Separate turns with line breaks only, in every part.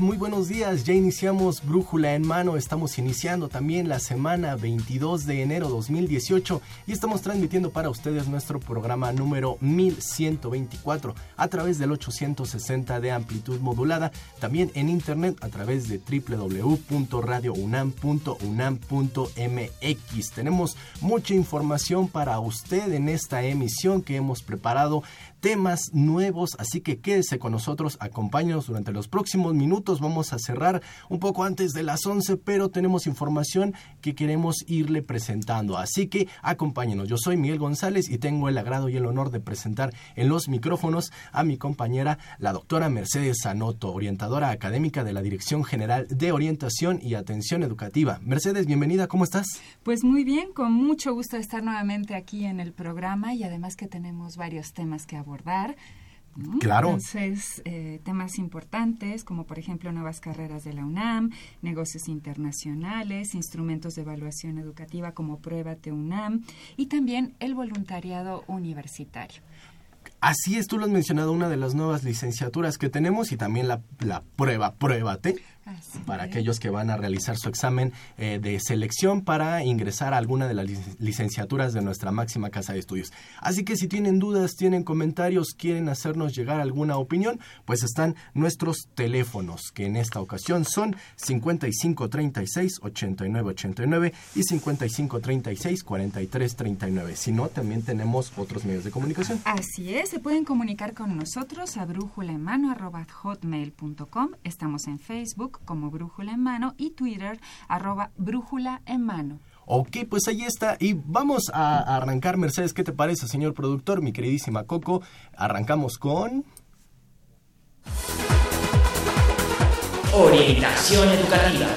Muy buenos días. Ya iniciamos Brújula en mano. Estamos iniciando también la semana 22 de enero 2018 y estamos transmitiendo para ustedes nuestro programa número 1124 a través del 860 de amplitud modulada, también en internet a través de www.radiounam.unam.mx. Tenemos mucha información para usted en esta emisión que hemos preparado temas nuevos, así que quédese con nosotros, acompáñenos durante los próximos minutos, vamos a cerrar un poco antes de las 11, pero tenemos información que queremos irle presentando, así que acompáñenos. Yo soy Miguel González y tengo el agrado y el honor de presentar en los micrófonos a mi compañera, la doctora Mercedes Sanoto, orientadora académica de la Dirección General de Orientación y Atención Educativa. Mercedes, bienvenida, ¿cómo estás?
Pues muy bien, con mucho gusto estar nuevamente aquí en el programa y además que tenemos varios temas que abordar
Claro.
Entonces, eh, temas importantes como por ejemplo nuevas carreras de la UNAM, negocios internacionales, instrumentos de evaluación educativa como Pruébate UNAM y también el voluntariado universitario.
Así es, tú lo has mencionado, una de las nuevas licenciaturas que tenemos y también la, la prueba, pruébate, para aquellos que van a realizar su examen eh, de selección para ingresar a alguna de las licenciaturas de nuestra máxima casa de estudios. Así que si tienen dudas, tienen comentarios, quieren hacernos llegar alguna opinión, pues están nuestros teléfonos, que en esta ocasión son 5536 8989 y 5536 4339. Si no, también tenemos otros medios de comunicación.
Así es, se pueden comunicar con nosotros a brújulaenmano.hotmail.com. Estamos en Facebook como Brújula en Mano y Twitter arroba Brújula en Mano.
Ok, pues ahí está. Y vamos a arrancar, Mercedes, ¿qué te parece, señor productor? Mi queridísima Coco, arrancamos con...
Orientación educativa.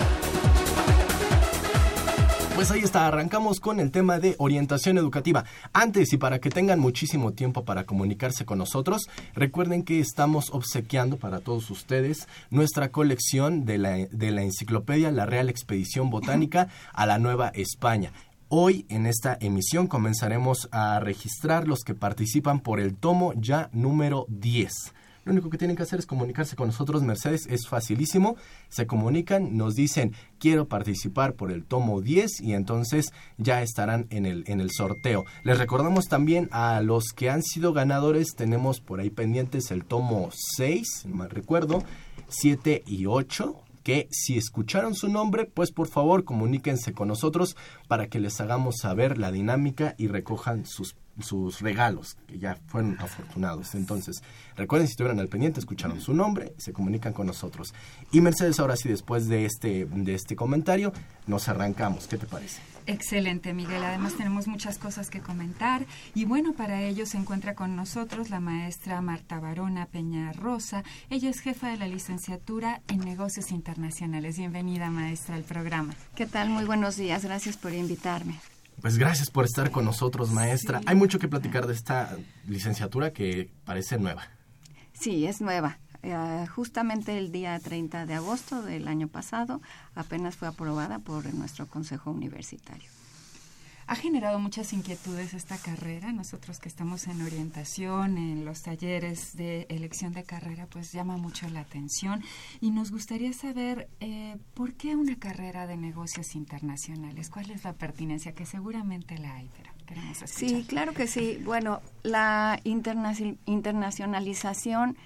Pues ahí está, arrancamos con el tema de orientación educativa. Antes y para que tengan muchísimo tiempo para comunicarse con nosotros, recuerden que estamos obsequiando para todos ustedes nuestra colección de la, de la enciclopedia La Real Expedición Botánica a la Nueva España. Hoy en esta emisión comenzaremos a registrar los que participan por el tomo ya número 10. Lo único que tienen que hacer es comunicarse con nosotros, Mercedes, es facilísimo. Se comunican, nos dicen, quiero participar por el tomo 10 y entonces ya estarán en el, en el sorteo. Les recordamos también a los que han sido ganadores, tenemos por ahí pendientes el tomo 6, no mal recuerdo, 7 y 8 que si escucharon su nombre, pues por favor comuníquense con nosotros para que les hagamos saber la dinámica y recojan sus sus regalos, que ya fueron afortunados. Entonces, recuerden si estuvieron al pendiente, escucharon su nombre, se comunican con nosotros. Y Mercedes, ahora sí, después de este, de este comentario, nos arrancamos. ¿Qué te parece?
Excelente, Miguel. Además tenemos muchas cosas que comentar. Y bueno, para ello se encuentra con nosotros la maestra Marta Barona Peña Rosa. Ella es jefa de la licenciatura en negocios internacionales. Bienvenida, maestra, al programa.
¿Qué tal? Muy buenos días. Gracias por invitarme.
Pues gracias por estar con nosotros, maestra. Hay mucho que platicar de esta licenciatura que parece nueva.
Sí, es nueva. Eh, justamente el día 30 de agosto del año pasado apenas fue aprobada por nuestro Consejo Universitario.
Ha generado muchas inquietudes esta carrera. Nosotros que estamos en orientación, en los talleres de elección de carrera, pues llama mucho la atención. Y nos gustaría saber eh, por qué una carrera de negocios internacionales. ¿Cuál es la pertinencia? Que seguramente la hay, pero queremos escuchar.
Sí, claro que sí. Bueno, la internacionalización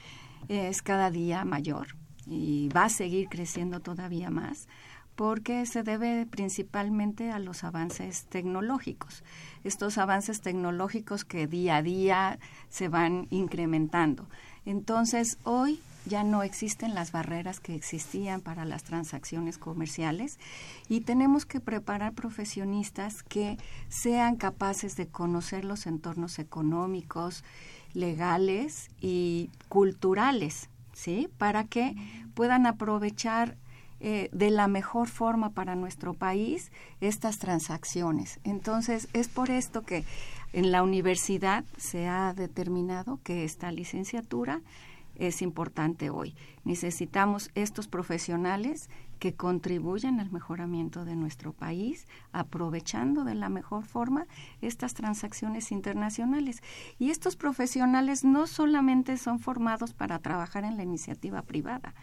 es cada día mayor y va a seguir creciendo todavía más porque se debe principalmente a los avances tecnológicos. Estos avances tecnológicos que día a día se van incrementando. Entonces, hoy ya no existen las barreras que existían para las transacciones comerciales y tenemos que preparar profesionistas que sean capaces de conocer los entornos económicos, legales y culturales, ¿sí? Para que puedan aprovechar eh, de la mejor forma para nuestro país estas transacciones. Entonces, es por esto que en la universidad se ha determinado que esta licenciatura es importante hoy. Necesitamos estos profesionales que contribuyan al mejoramiento de nuestro país, aprovechando de la mejor forma estas transacciones internacionales. Y estos profesionales no solamente son formados para trabajar en la iniciativa privada,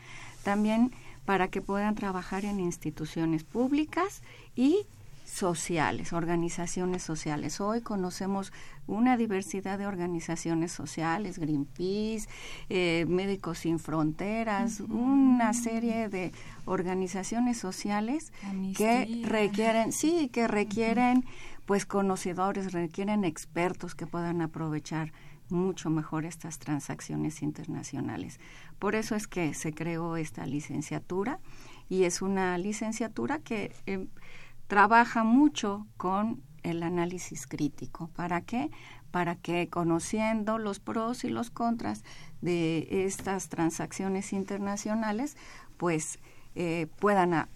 también para que puedan trabajar en instituciones públicas y sociales, organizaciones sociales. Hoy conocemos una diversidad de organizaciones sociales, Greenpeace, eh, Médicos Sin Fronteras, una serie de organizaciones sociales que requieren, sí, que requieren pues conocedores, requieren expertos que puedan aprovechar mucho mejor estas transacciones internacionales. Por eso es que se creó esta licenciatura y es una licenciatura que eh, trabaja mucho con el análisis crítico. ¿Para qué? Para que conociendo los pros y los contras de estas transacciones internacionales, pues eh, puedan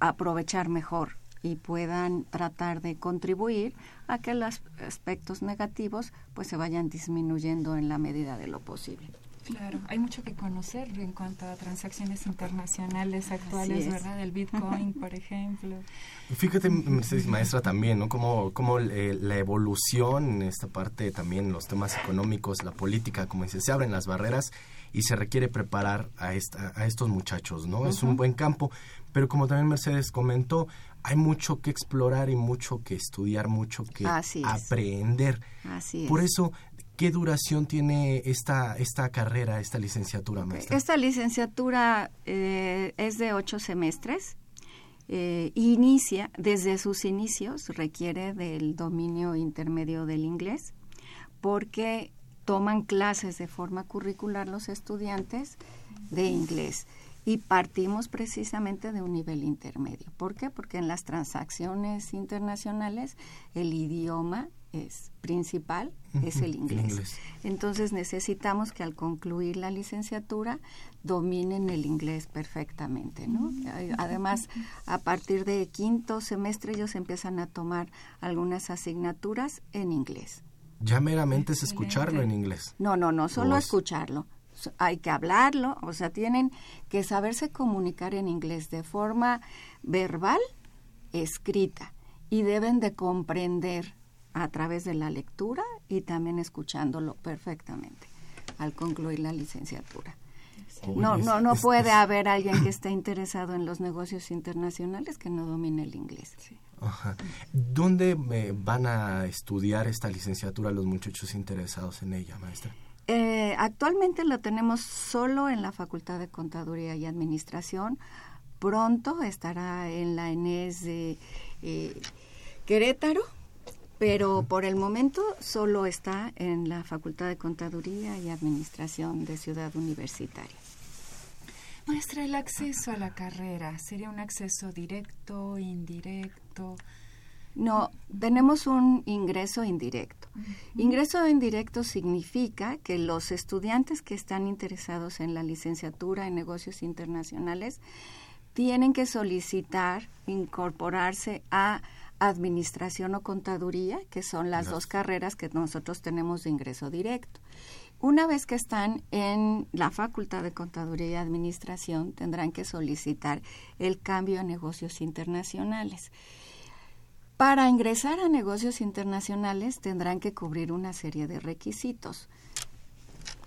aprovechar mejor y puedan tratar de contribuir a que los aspectos negativos pues se vayan disminuyendo en la medida de lo posible.
Claro, hay mucho que conocer en cuanto a transacciones internacionales actuales, ¿verdad? El Bitcoin, por ejemplo.
Fíjate, Mercedes Maestra, también, ¿no? Como, como eh, la evolución, en esta parte también, los temas económicos, la política, como dice, se abren las barreras y se requiere preparar a, esta, a estos muchachos, ¿no? Es un buen campo, pero como también Mercedes comentó, hay mucho que explorar y mucho que estudiar, mucho que aprender.
Así
Por eso, ¿qué duración tiene esta, esta carrera, esta licenciatura, maestra?
Esta licenciatura eh, es de ocho semestres. Eh, inicia, desde sus inicios, requiere del dominio intermedio del inglés, porque toman clases de forma curricular los estudiantes de inglés y partimos precisamente de un nivel intermedio. ¿Por qué? Porque en las transacciones internacionales el idioma es principal es el inglés. Entonces necesitamos que al concluir la licenciatura dominen el inglés perfectamente, ¿no? Además, a partir de quinto semestre ellos empiezan a tomar algunas asignaturas en inglés.
Ya meramente es escucharlo en inglés.
No, no, no, solo escucharlo hay que hablarlo, o sea, tienen que saberse comunicar en inglés de forma verbal, escrita, y deben de comprender a través de la lectura y también escuchándolo perfectamente al concluir la licenciatura. No, no, no puede haber alguien que esté interesado en los negocios internacionales que no domine el inglés.
¿Dónde eh, van a estudiar esta licenciatura los muchachos interesados en ella, maestra?
Eh, actualmente lo tenemos solo en la Facultad de Contaduría y Administración. Pronto estará en la ENES de eh, Querétaro, pero por el momento solo está en la Facultad de Contaduría y Administración de Ciudad Universitaria.
Maestra, el acceso a la carrera, ¿sería un acceso directo, indirecto?
No, tenemos un ingreso indirecto. Ingreso indirecto significa que los estudiantes que están interesados en la licenciatura en negocios internacionales tienen que solicitar incorporarse a administración o contaduría, que son las dos carreras que nosotros tenemos de ingreso directo. Una vez que están en la Facultad de Contaduría y Administración, tendrán que solicitar el cambio a negocios internacionales. Para ingresar a negocios internacionales tendrán que cubrir una serie de requisitos,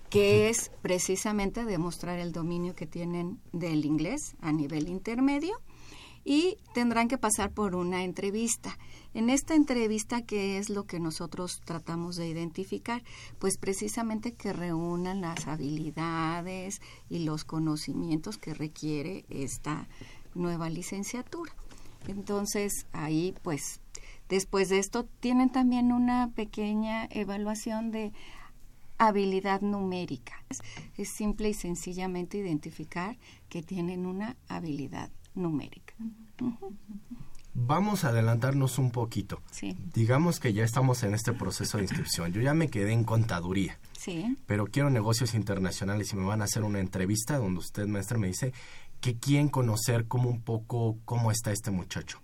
que es precisamente demostrar el dominio que tienen del inglés a nivel intermedio y tendrán que pasar por una entrevista. En esta entrevista, ¿qué es lo que nosotros tratamos de identificar? Pues precisamente que reúnan las habilidades y los conocimientos que requiere esta nueva licenciatura. Entonces, ahí pues después de esto tienen también una pequeña evaluación de habilidad numérica. Es simple y sencillamente identificar que tienen una habilidad numérica.
Vamos a adelantarnos un poquito.
Sí.
Digamos que ya estamos en este proceso de inscripción. Yo ya me quedé en contaduría.
Sí.
Pero quiero negocios internacionales y me van a hacer una entrevista donde usted, maestra, me dice que quieren conocer como un poco cómo está este muchacho.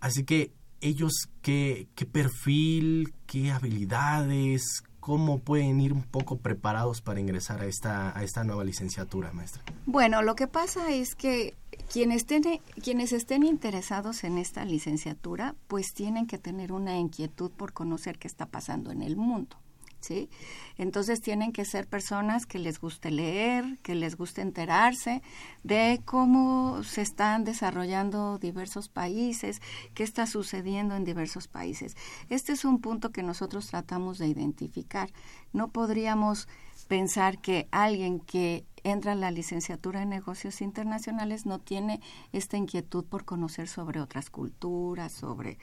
Así que ellos, ¿qué, ¿qué perfil, qué habilidades, cómo pueden ir un poco preparados para ingresar a esta, a esta nueva licenciatura, maestra?
Bueno, lo que pasa es que quienes, estén, quienes estén interesados en esta licenciatura, pues tienen que tener una inquietud por conocer qué está pasando en el mundo. ¿Sí? Entonces tienen que ser personas que les guste leer, que les guste enterarse de cómo se están desarrollando diversos países, qué está sucediendo en diversos países. Este es un punto que nosotros tratamos de identificar. No podríamos pensar que alguien que entra a la licenciatura en negocios internacionales no tiene esta inquietud por conocer sobre otras culturas, sobre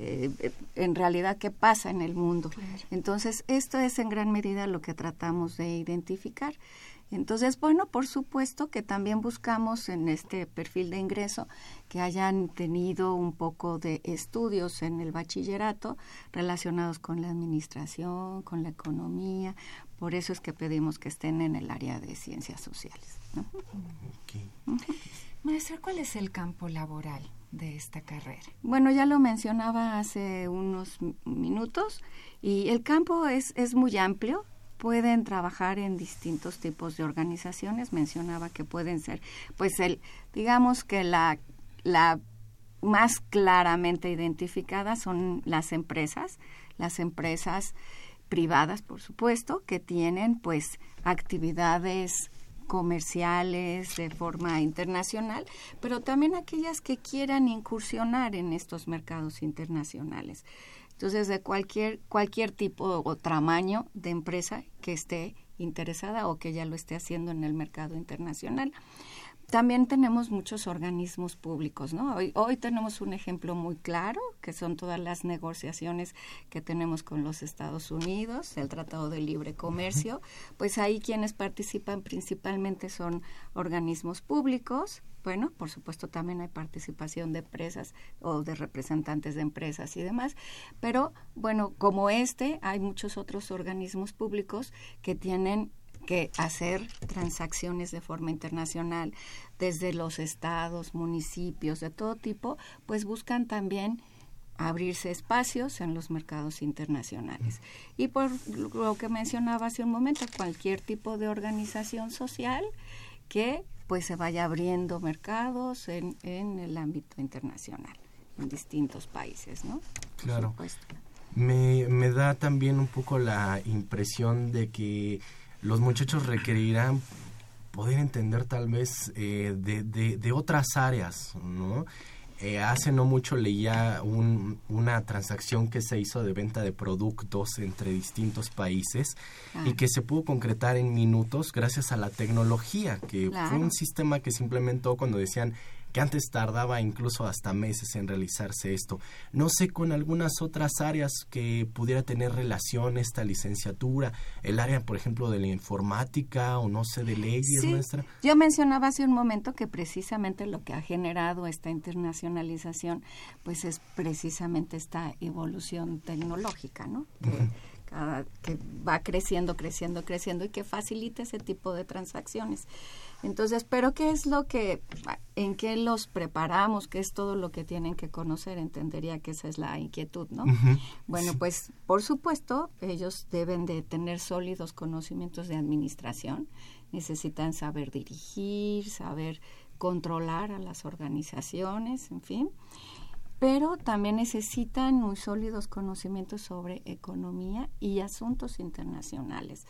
eh, en realidad qué pasa en el mundo. Entonces, esto es en gran medida lo que tratamos de identificar. Entonces, bueno, por supuesto que también buscamos en este perfil de ingreso que hayan tenido un poco de estudios en el bachillerato relacionados con la administración, con la economía. Por eso es que pedimos que estén en el área de ciencias sociales.
Maestra, ¿cuál es el campo laboral de esta carrera?
Bueno, ya lo mencionaba hace unos minutos y el campo es, es muy amplio pueden trabajar en distintos tipos de organizaciones. Mencionaba que pueden ser, pues, el, digamos que la, la más claramente identificada son las empresas, las empresas privadas, por supuesto, que tienen, pues, actividades comerciales de forma internacional, pero también aquellas que quieran incursionar en estos mercados internacionales. Entonces, de cualquier, cualquier tipo o tamaño de empresa que esté interesada o que ya lo esté haciendo en el mercado internacional. También tenemos muchos organismos públicos, ¿no? Hoy, hoy tenemos un ejemplo muy claro, que son todas las negociaciones que tenemos con los Estados Unidos, el Tratado de Libre Comercio, pues ahí quienes participan principalmente son organismos públicos, bueno, por supuesto también hay participación de empresas o de representantes de empresas y demás, pero bueno, como este, hay muchos otros organismos públicos que tienen que hacer transacciones de forma internacional desde los estados, municipios, de todo tipo, pues buscan también abrirse espacios en los mercados internacionales. Y por lo que mencionaba hace un momento, cualquier tipo de organización social que pues se vaya abriendo mercados en, en el ámbito internacional, en distintos países, ¿no?
Claro. Me, me da también un poco la impresión de que los muchachos requerirán poder entender tal vez eh, de, de, de, otras áreas, ¿no? Eh, hace no mucho leía un, una transacción que se hizo de venta de productos entre distintos países y ah. que se pudo concretar en minutos gracias a la tecnología, que fue un sistema que se implementó cuando decían que antes tardaba incluso hasta meses en realizarse esto. No sé con algunas otras áreas que pudiera tener relación esta licenciatura, el área, por ejemplo, de la informática o no sé, de leyes, sí. maestra.
Yo mencionaba hace un momento que precisamente lo que ha generado esta internacionalización, pues es precisamente esta evolución tecnológica, ¿no? Que va creciendo, creciendo, creciendo y que facilita ese tipo de transacciones. Entonces, pero ¿qué es lo que, en qué los preparamos? ¿Qué es todo lo que tienen que conocer? Entendería que esa es la inquietud, ¿no? Bueno, pues por supuesto, ellos deben de tener sólidos conocimientos de administración, necesitan saber dirigir, saber controlar a las organizaciones, en fin, pero también necesitan muy sólidos conocimientos sobre economía y asuntos internacionales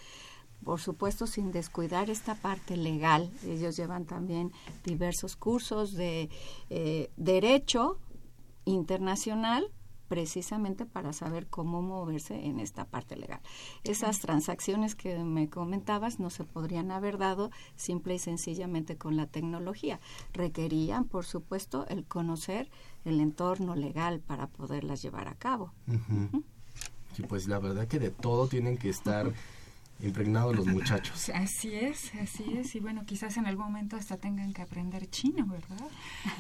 por supuesto sin descuidar esta parte legal. Ellos llevan también diversos cursos de eh, derecho internacional precisamente para saber cómo moverse en esta parte legal. Esas transacciones que me comentabas no se podrían haber dado simple y sencillamente con la tecnología. Requerían, por supuesto, el conocer el entorno legal para poderlas llevar a cabo.
Sí, pues la verdad que de todo tienen que estar impregnados los muchachos.
Así es, así es. Y bueno, quizás en algún momento hasta tengan que aprender chino, ¿verdad?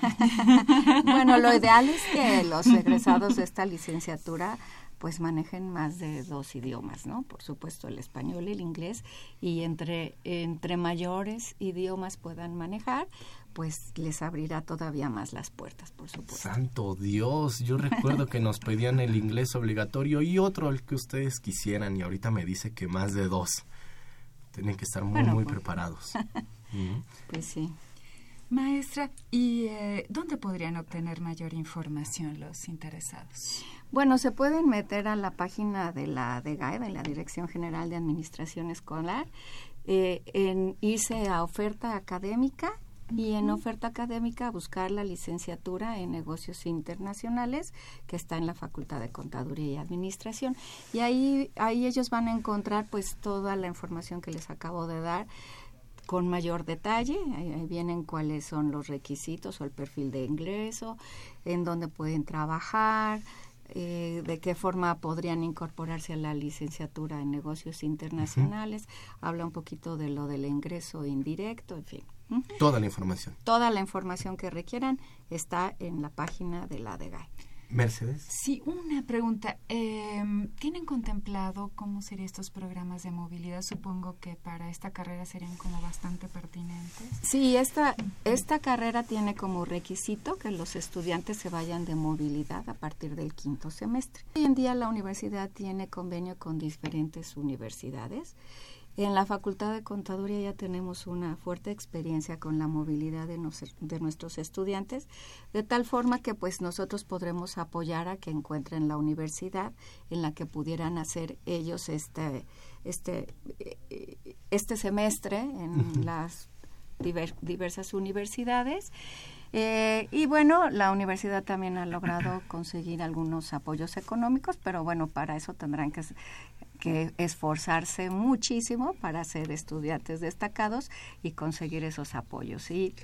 bueno, lo ideal es que los egresados de esta licenciatura pues manejen más de dos idiomas, ¿no? Por supuesto el español y el inglés y entre entre mayores idiomas puedan manejar, pues les abrirá todavía más las puertas, por supuesto.
Santo Dios, yo recuerdo que nos pedían el inglés obligatorio y otro el que ustedes quisieran y ahorita me dice que más de dos. Tienen que estar muy, muy pues. preparados.
Pues sí.
Maestra, ¿y eh, dónde podrían obtener mayor información los interesados?
Bueno, se pueden meter a la página de la DGAE, de la Dirección General de Administración Escolar, eh, en irse a oferta académica y en oferta académica buscar la licenciatura en negocios internacionales que está en la Facultad de Contaduría y Administración. Y ahí ahí ellos van a encontrar pues toda la información que les acabo de dar con mayor detalle, ahí, vienen cuáles son los requisitos o el perfil de ingreso, en dónde pueden trabajar, eh, de qué forma podrían incorporarse a la licenciatura en negocios internacionales, habla un poquito de lo del ingreso indirecto, en fin.
Toda la información.
Toda la información que requieran está en la página de la DEGAI.
Mercedes.
Sí, una pregunta. Em, ¿Tienen contemplado cómo serían estos programas de movilidad? Supongo que para esta carrera serían como bastante pertinentes.
Sí, esta, esta carrera tiene como requisito que los estudiantes se vayan de movilidad a partir del quinto semestre. Hoy en día la universidad tiene convenio con diferentes universidades en la Facultad de Contaduría ya tenemos una fuerte experiencia con la movilidad de, de, nuestros estudiantes, de tal forma que pues nosotros podremos apoyar a que encuentren la universidad en la que pudieran hacer ellos este, este, este semestre en las diversas universidades. Eh, y bueno, la universidad también ha logrado conseguir algunos apoyos económicos, pero bueno, para eso tendrán que que esforzarse muchísimo para ser estudiantes destacados y conseguir esos apoyos. Y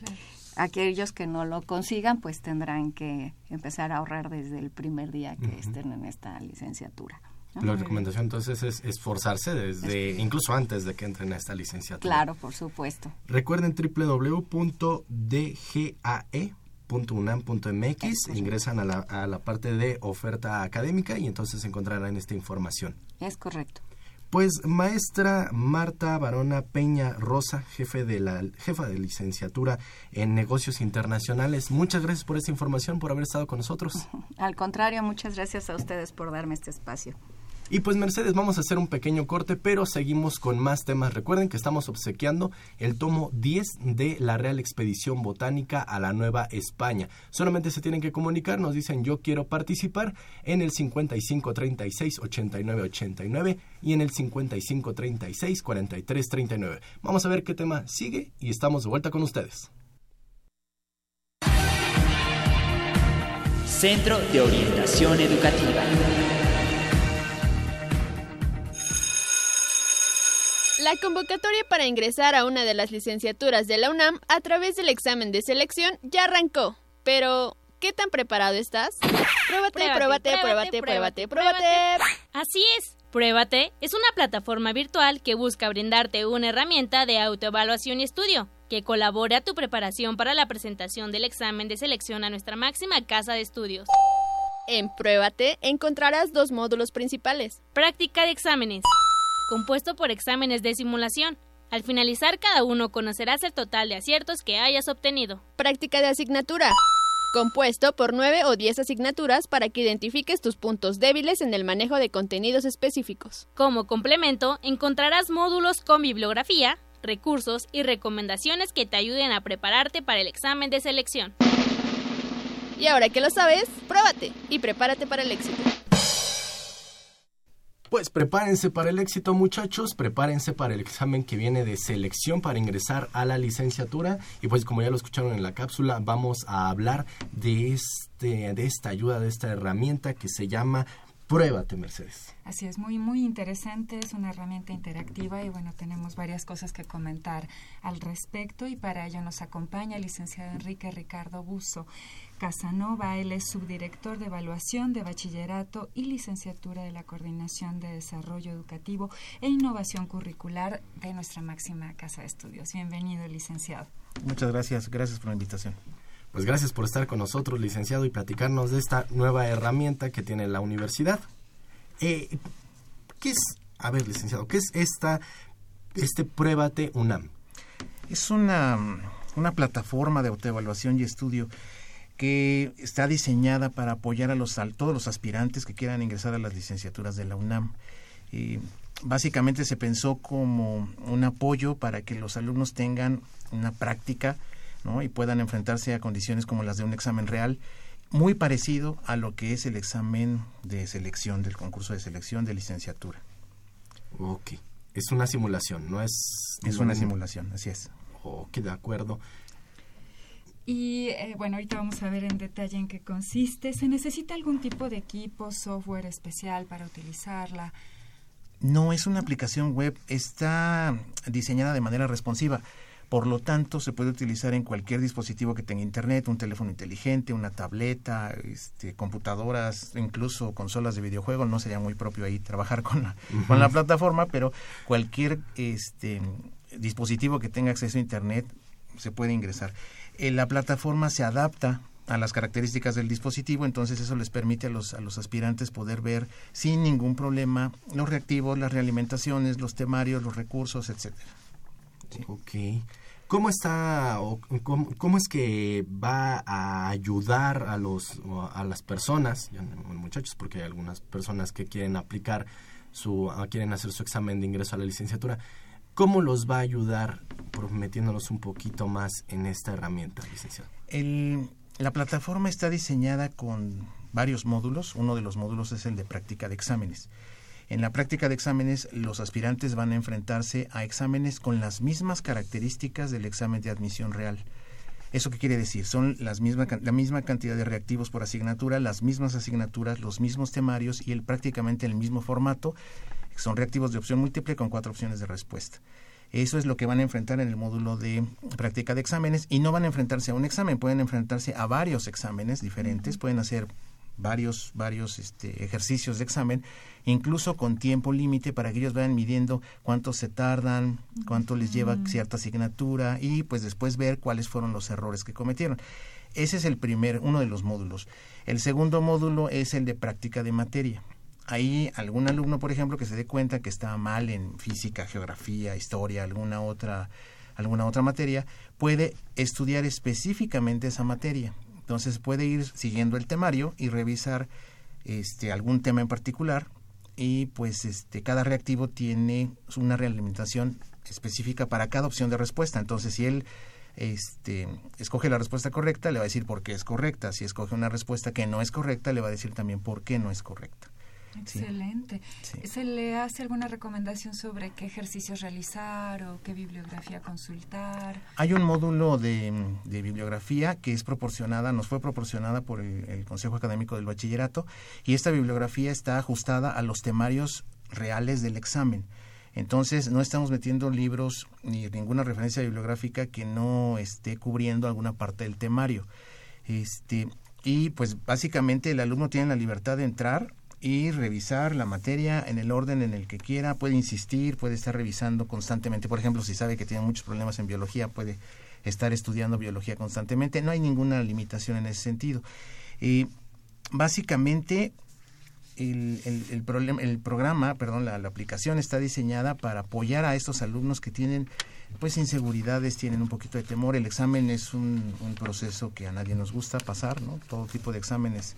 aquellos que no lo consigan, pues tendrán que empezar a ahorrar desde el primer día que estén en esta licenciatura.
La recomendación entonces es esforzarse desde incluso antes de que entren a esta licenciatura.
Claro, por supuesto.
Recuerden www.dgae.unam.mx, ingresan a la, a la parte de oferta académica y entonces encontrarán esta información.
Es correcto.
Pues maestra Marta Barona Peña Rosa, jefe de la jefa de licenciatura en negocios internacionales, muchas gracias por esta información, por haber estado con nosotros.
Al contrario, muchas gracias a ustedes por darme este espacio.
Y pues Mercedes, vamos a hacer un pequeño corte, pero seguimos con más temas. Recuerden que estamos obsequiando el tomo 10 de la Real Expedición Botánica a la Nueva España. Solamente se tienen que comunicar, nos dicen yo quiero participar en el 5536 8989 y en el 5536 4339. Vamos a ver qué tema sigue y estamos de vuelta con ustedes.
Centro de Orientación Educativa.
La convocatoria para ingresar a una de las licenciaturas de la UNAM a través del examen de selección ya arrancó. Pero, ¿qué tan preparado estás? Pruébate, pruébate, pruébate, pruébate, pruébate.
Así es. Pruébate es una plataforma virtual que busca brindarte una herramienta de autoevaluación y estudio que colabore a tu preparación para la presentación del examen de selección a nuestra máxima casa de estudios.
En Pruébate encontrarás dos módulos principales.
Práctica de exámenes compuesto por exámenes de simulación. Al finalizar cada uno conocerás el total de aciertos que hayas obtenido.
Práctica de asignatura. Compuesto por nueve o diez asignaturas para que identifiques tus puntos débiles en el manejo de contenidos específicos.
Como complemento, encontrarás módulos con bibliografía, recursos y recomendaciones que te ayuden a prepararte para el examen de selección.
Y ahora que lo sabes, pruébate y prepárate para el éxito.
Pues prepárense para el éxito muchachos, prepárense para el examen que viene de selección para ingresar a la licenciatura. Y pues como ya lo escucharon en la cápsula vamos a hablar de, este, de esta ayuda, de esta herramienta que se llama Pruébate, Mercedes.
Así es, muy, muy interesante, es una herramienta interactiva y bueno, tenemos varias cosas que comentar al respecto y para ello nos acompaña el licenciado Enrique Ricardo Buzo. Casanova. Él es subdirector de evaluación de bachillerato y licenciatura de la Coordinación de Desarrollo Educativo e Innovación Curricular de nuestra máxima casa de estudios. Bienvenido, licenciado.
Muchas gracias. Gracias por la invitación.
Pues gracias por estar con nosotros, licenciado, y platicarnos de esta nueva herramienta que tiene la universidad. Eh, ¿Qué es, a ver, licenciado, qué es esta, este Pruébate UNAM?
Es una, una plataforma de autoevaluación y estudio que está diseñada para apoyar a, los, todos los aspirantes que quieran ingresar a las licenciaturas de la UNAM. Y básicamente se pensó como un apoyo para que los alumnos tengan una práctica ¿no? y puedan enfrentarse a condiciones como las de un examen real, muy parecido a lo que es el examen de selección, del concurso de selección de licenciatura.
Ok, es una simulación, no es...
Es una simulación, así es.
Ok, de acuerdo.
Y eh, bueno, ahorita vamos a ver en detalle en qué consiste. ¿Se necesita algún tipo de equipo, software especial para utilizarla?
No, es una aplicación web, está diseñada de manera responsiva. Por lo tanto, se puede utilizar en cualquier dispositivo que tenga internet, un teléfono inteligente, una tableta, este, computadoras, incluso consolas de videojuegos. No sería muy propio ahí trabajar con la, con la plataforma, pero cualquier este, dispositivo que tenga acceso a internet se puede ingresar. Eh, la plataforma se adapta a las características del dispositivo, entonces eso les permite a los, a los aspirantes poder ver sin ningún problema los reactivos, las realimentaciones, los temarios, los recursos, etcétera.
Ok. ¿Cómo está o cómo, es que va a ayudar a los a las personas, muchachos, porque hay algunas personas que quieren aplicar su quieren hacer su examen de ingreso a la licenciatura? ¿Cómo los va a ayudar metiéndonos un poquito más en esta herramienta, licenciado?
la plataforma está diseñada con varios módulos. Uno de los módulos es el de práctica de exámenes. En la práctica de exámenes, los aspirantes van a enfrentarse a exámenes con las mismas características del examen de admisión real. ¿Eso qué quiere decir? Son las misma, la misma cantidad de reactivos por asignatura, las mismas asignaturas, los mismos temarios y el, prácticamente el mismo formato. Son reactivos de opción múltiple con cuatro opciones de respuesta. Eso es lo que van a enfrentar en el módulo de práctica de exámenes y no van a enfrentarse a un examen, pueden enfrentarse a varios exámenes diferentes, pueden hacer varios varios este, ejercicios de examen, incluso con tiempo límite para que ellos vayan midiendo cuánto se tardan, cuánto les lleva cierta asignatura y pues después ver cuáles fueron los errores que cometieron. Ese es el primer, uno de los módulos. El segundo módulo es el de práctica de materia hay algún alumno, por ejemplo, que se dé cuenta que está mal en física, geografía, historia, alguna otra, alguna otra materia, puede estudiar específicamente esa materia. Entonces puede ir siguiendo el temario y revisar este, algún tema en particular y pues este, cada reactivo tiene una realimentación específica para cada opción de respuesta. Entonces si él este, escoge la respuesta correcta, le va a decir por qué es correcta. Si escoge una respuesta que no es correcta, le va a decir también por qué no es correcta.
Excelente. ¿Se le hace alguna recomendación sobre qué ejercicios realizar o qué bibliografía consultar?
Hay un módulo de, bibliografía que es proporcionada, nos fue proporcionada por el, Consejo Académico del Bachillerato y esta bibliografía está ajustada a los temarios reales del examen. Entonces, no estamos metiendo libros ni ninguna referencia bibliográfica que no esté cubriendo alguna parte del temario. Este, y pues básicamente el alumno tiene la libertad de entrar y revisar la materia en el orden en el que quiera, puede insistir, puede estar revisando constantemente. Por ejemplo, si sabe que tiene muchos problemas en biología, puede estar estudiando biología constantemente. No hay ninguna limitación en ese sentido. Y básicamente el, el, problema, el programa, perdón, la, aplicación está diseñada para apoyar a estos alumnos que tienen pues inseguridades, tienen un poquito de temor. El examen es un, proceso que a nadie nos gusta pasar, ¿no? Todo tipo de exámenes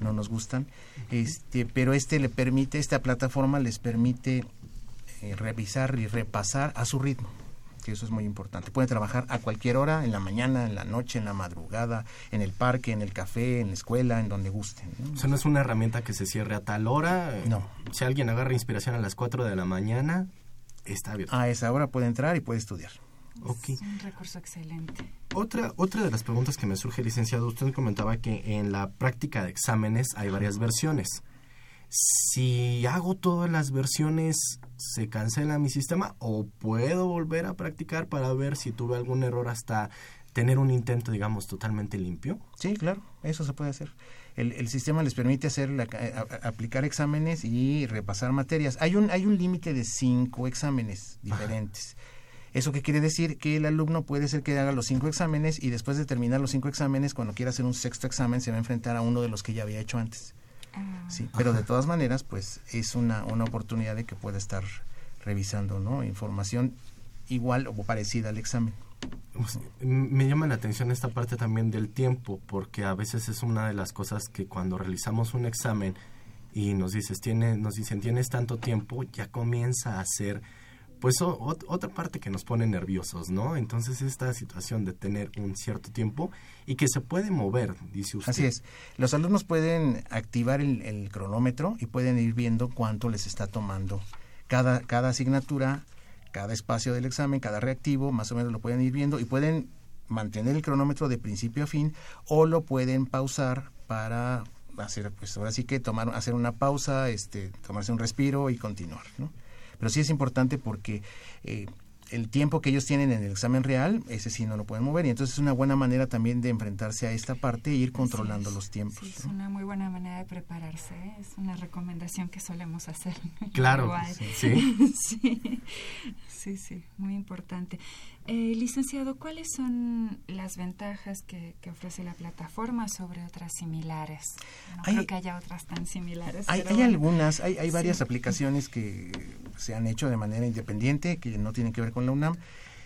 no nos gustan. Este, pero este le permite, esta plataforma les permite eh, revisar y repasar a su ritmo. Que eso es muy importante. Pueden trabajar a cualquier hora, en la mañana, en la noche, en la madrugada, en el parque, en el café, en la escuela, en donde gusten.
O sea, no es una herramienta que se cierre a tal hora.
No.
Si alguien agarra inspiración a las 4 de la mañana, está abierto.
A esa hora puede entrar y puede estudiar.
Es un recurso excelente.
Otra, otra de las preguntas que me surge, licenciado, usted comentaba que en la práctica de exámenes hay varias versiones. Si hago todas las versiones, ¿se cancela mi sistema o puedo volver a practicar para ver si tuve algún error hasta tener un intento, digamos, totalmente limpio?
Sí, claro, eso se puede hacer. El, el sistema les permite hacer la, aplicar exámenes y repasar materias. Hay un, hay un límite de cinco exámenes diferentes. ¿Eso qué quiere decir? Que el alumno puede ser que haga los cinco exámenes y después de terminar los cinco exámenes, cuando quiera hacer un sexto examen, se va a enfrentar a uno de los que ya había hecho antes.
Ah.
Sí, pero de todas maneras, pues es una, una oportunidad de que pueda estar revisando ¿no? información igual o parecida al examen.
Pues, me llama la atención esta parte también del tiempo, porque a veces es una de las cosas que cuando realizamos un examen y nos dices tiene, nos dicen tienes tanto tiempo, ya comienza a ser pues otra parte que nos pone nerviosos, ¿no? Entonces esta situación de tener un cierto tiempo y que se puede mover, dice usted.
Así es. Los alumnos pueden activar el, cronómetro y pueden ir viendo cuánto les está tomando cada, cada asignatura, cada espacio del examen, cada reactivo, más o menos lo pueden ir viendo y pueden mantener el cronómetro de principio a fin o lo pueden pausar para hacer, pues ahora sí que tomar, hacer una pausa, este, tomarse un respiro y continuar, ¿no? Pero sí es importante porque eh, el tiempo que ellos tienen en el examen real, ese sí no lo pueden mover. Y entonces es una buena manera también de enfrentarse a esta parte e ir controlando los tiempos.
Sí, es una muy buena manera de prepararse. ¿eh? Es una recomendación que solemos hacer.
Claro, sí.
sí. sí, sí, muy importante. Eh, licenciado, ¿cuáles son las ventajas que, ofrece la plataforma sobre otras similares? No creo que haya otras tan similares.
Hay, hay algunas, hay, hay varias aplicaciones que se han hecho de manera independiente, que no tienen que ver con la UNAM.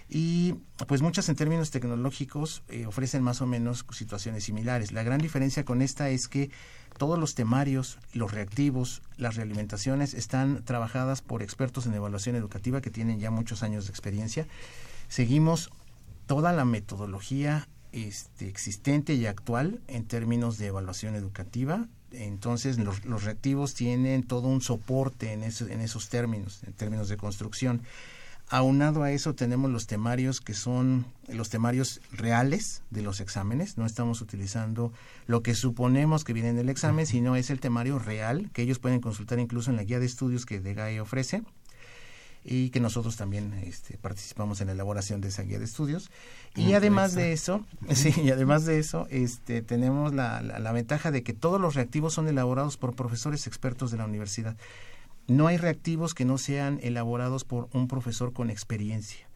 Y pues muchas en términos tecnológicos eh, ofrecen más o menos situaciones similares. La gran diferencia con esta es que todos los temarios, los reactivos, las realimentaciones están trabajadas por expertos en evaluación educativa que tienen ya muchos años de experiencia seguimos toda la metodología este, existente y actual en términos de evaluación educativa. Entonces, los, los reactivos tienen todo un soporte en, en esos términos, en términos de construcción. Aunado a eso tenemos los temarios que son los temarios reales de los exámenes. No estamos utilizando lo que suponemos que viene en el examen, sino es el temario real que ellos pueden consultar incluso en la guía de estudios que DEGAE ofrece y que nosotros también este, participamos en la elaboración de esa guía de estudios. Y además de eso, sí, y además de eso, este, tenemos la, la, ventaja de que todos los reactivos son elaborados por profesores expertos de la universidad. No hay reactivos que no sean elaborados por un profesor con experiencia.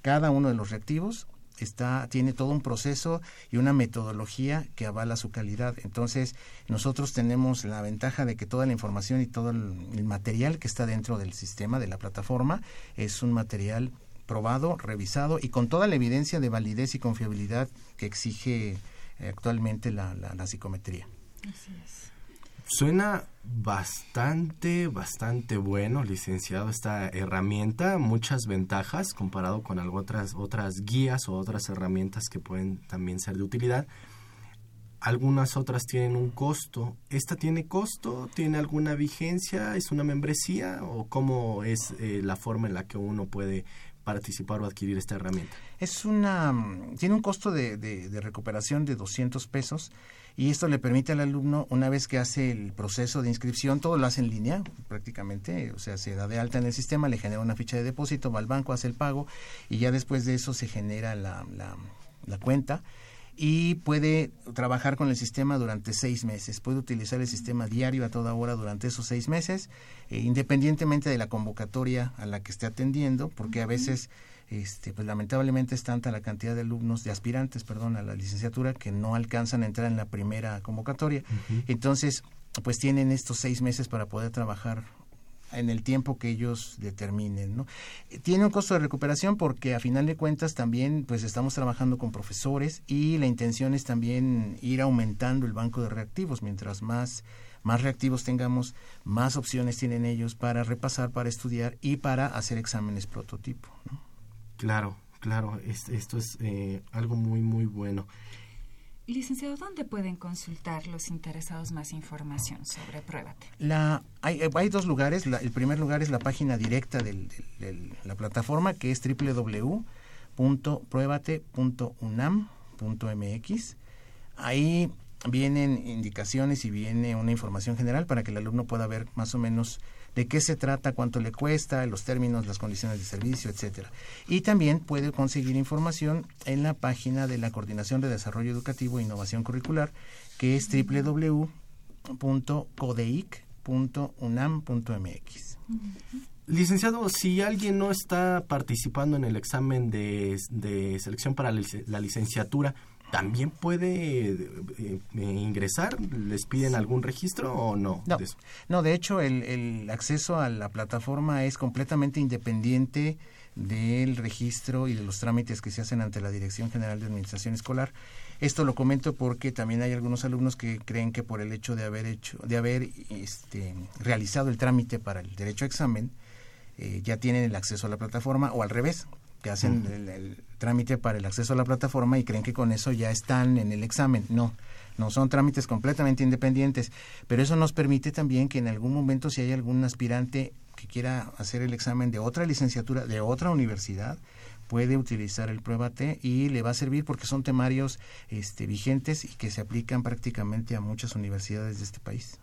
Cada uno de los reactivos está, tiene todo un proceso y una metodología que avala su calidad. Entonces, nosotros tenemos la ventaja de que toda la información y todo el, material que está dentro del sistema, de la plataforma, es un material probado, revisado y con toda la evidencia de validez y confiabilidad que exige eh, actualmente la, la, la psicometría.
Así es.
Suena bastante, bastante bueno, licenciado, esta herramienta, muchas ventajas comparado con otras, otras guías o otras herramientas que pueden también ser de utilidad. Algunas otras tienen un costo. ¿Esta tiene costo? ¿Tiene alguna vigencia? ¿Es una membresía? ¿O cómo es eh, la forma en la que uno puede participar o adquirir esta herramienta?
Es una, tiene un costo de, de recuperación de 200 pesos y esto le permite al alumno, una vez que hace el proceso de inscripción, todo lo hace en línea prácticamente, o sea, se da de alta en el sistema, le genera una ficha de depósito, va al banco, hace el pago y ya después de eso se genera la, la, cuenta y puede trabajar con el sistema durante seis meses. Puede utilizar el sistema diario a toda hora durante esos seis meses, eh, independientemente de la convocatoria a la que esté atendiendo, porque a veces este, pues lamentablemente es tanta la cantidad de alumnos, de aspirantes, perdón, a la licenciatura que no alcanzan a entrar en la primera convocatoria. Entonces, pues tienen estos seis meses para poder trabajar en el tiempo que ellos determinen, ¿no? Tiene un costo de recuperación porque a final de cuentas también pues estamos trabajando con profesores y la intención es también ir aumentando el banco de reactivos mientras más más reactivos tengamos, más opciones tienen ellos para repasar, para estudiar y para hacer exámenes prototipo, ¿no?
Claro, Claro, esto es eh, algo muy, muy bueno.
Licenciado, ¿dónde pueden consultar los interesados más información sobre Pruébate?
La, hay, hay dos lugares. el primer lugar es la página directa de la plataforma, que es www.pruebate.unam.mx. Ahí vienen indicaciones y viene una información general para que el alumno pueda ver más o menos de qué se trata, cuánto le cuesta, los términos, las condiciones de servicio, etcétera. Y también puede conseguir información en la página de la Coordinación de Desarrollo Educativo e Innovación Curricular, que es www.codeic.unam.mx.
Licenciado, si alguien no está participando en el examen de, selección para la licenciatura, ¿también puede eh, eh, ingresar? ¿Les piden algún registro o no?
No, de, no, de hecho el, acceso a la plataforma es completamente independiente del registro y de los trámites que se hacen ante la Dirección General de Administración Escolar. Esto lo comento porque también hay algunos alumnos que creen que por el hecho de haber hecho, de haber este, realizado el trámite para el derecho a examen, eh, ya tienen el acceso a la plataforma o al revés, que hacen el, trámite para el acceso a la plataforma y creen que con eso ya están en el examen. No, no son trámites completamente independientes, pero eso nos permite también que en algún momento si hay algún aspirante que quiera hacer el examen de otra licenciatura, de otra universidad, puede utilizar el prueba T y le va a servir porque son temarios este, vigentes y que se aplican prácticamente a muchas universidades de este país.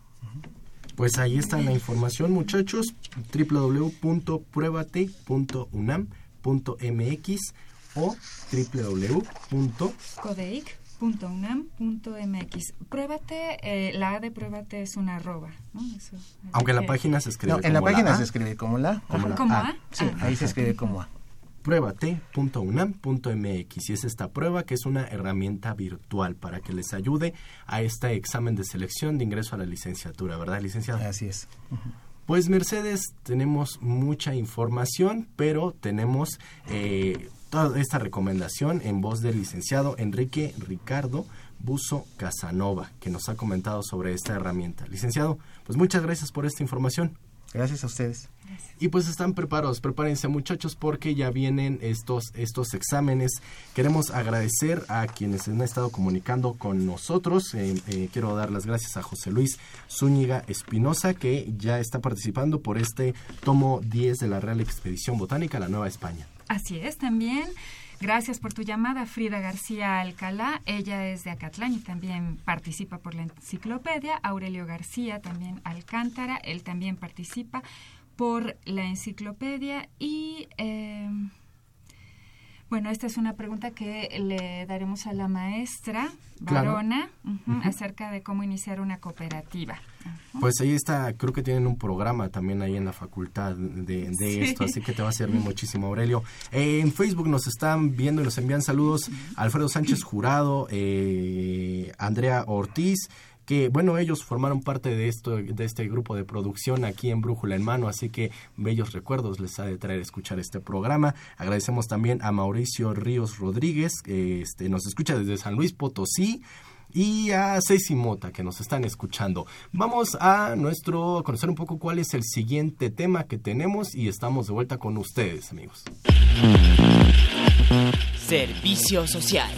Pues ahí está la información, muchachos, www.pruebate.unam mx o
www.codeic.unam.mx. Pruébate, eh, la A de pruébate es una arroba, ¿no?
Aunque la página se escribe
no, en la página se escribe como la.
Como, A.
Sí, ah, ahí se escribe como A.
Pruébate.unam.mx y es esta prueba que es una herramienta virtual para que les ayude a este examen de selección de ingreso a la licenciatura, ¿verdad, licenciado?
Así es.
Pues Mercedes, tenemos mucha información, pero tenemos eh, toda esta recomendación en voz del licenciado Enrique Ricardo Buzo Casanova, que nos ha comentado sobre esta herramienta. Licenciado, pues muchas gracias por esta información.
Gracias a ustedes.
Y pues están preparados, prepárense muchachos porque ya vienen estos, estos exámenes. Queremos agradecer a quienes han estado comunicando con nosotros. Eh, eh, quiero dar las gracias a José Luis Zúñiga Espinosa que ya está participando por este tomo 10 de la Real Expedición Botánica a la Nueva España.
Así es, también. Gracias por tu llamada, Frida García Alcalá. Ella es de Acatlán y también participa por la enciclopedia. Aurelio García también Alcántara, él también participa por la enciclopedia y eh, bueno, esta es una pregunta que le daremos a la maestra Varona acerca de cómo iniciar una cooperativa.
Pues ahí está, creo que tienen un programa también ahí en la facultad de, esto, así que te va a servir muchísimo, Aurelio. Eh, en Facebook nos están viendo y nos envían saludos. Alfredo Sánchez Jurado, eh, Andrea Ortiz, que bueno, ellos formaron parte de esto, de este grupo de producción aquí en Brújula en Mano, así que bellos recuerdos les ha de traer escuchar este programa. Agradecemos también a Mauricio Ríos Rodríguez, este, nos escucha desde San Luis Potosí y a Ceci Mota que nos están escuchando. Vamos a nuestro a conocer un poco cuál es el siguiente tema que tenemos y estamos de vuelta con ustedes, amigos.
Servicio social.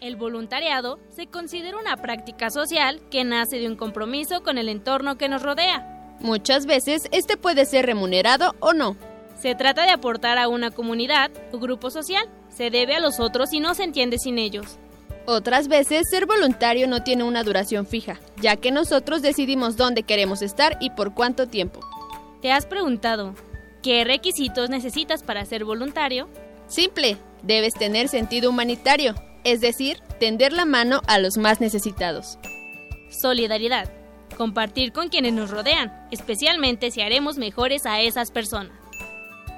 El voluntariado se considera una práctica social que nace de un compromiso con el entorno que nos rodea.
Muchas veces este puede ser remunerado o no.
Se trata de aportar a una comunidad o grupo social. Se debe a los otros y no se entiende sin ellos.
Otras veces ser voluntario no tiene una duración fija, ya que nosotros decidimos dónde queremos estar y por cuánto tiempo.
¿Te has preguntado qué requisitos necesitas para ser voluntario?
Simple, debes tener sentido humanitario, es decir, tender la mano a los más necesitados.
Solidaridad. Compartir con quienes nos rodean, especialmente si haremos mejores a esas personas.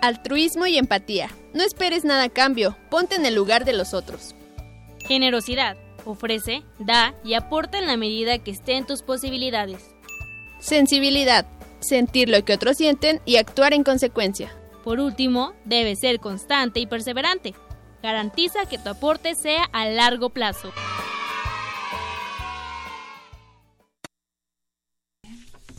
Altruismo y empatía. No esperes nada a cambio, ponte en el lugar de los otros.
Generosidad. Ofrece, da y aporta en la medida que esté en tus posibilidades.
Sensibilidad. Sentir lo que otros sienten y actuar en consecuencia.
Por último, debes ser constante y perseverante. Garantiza que tu aporte sea a largo plazo.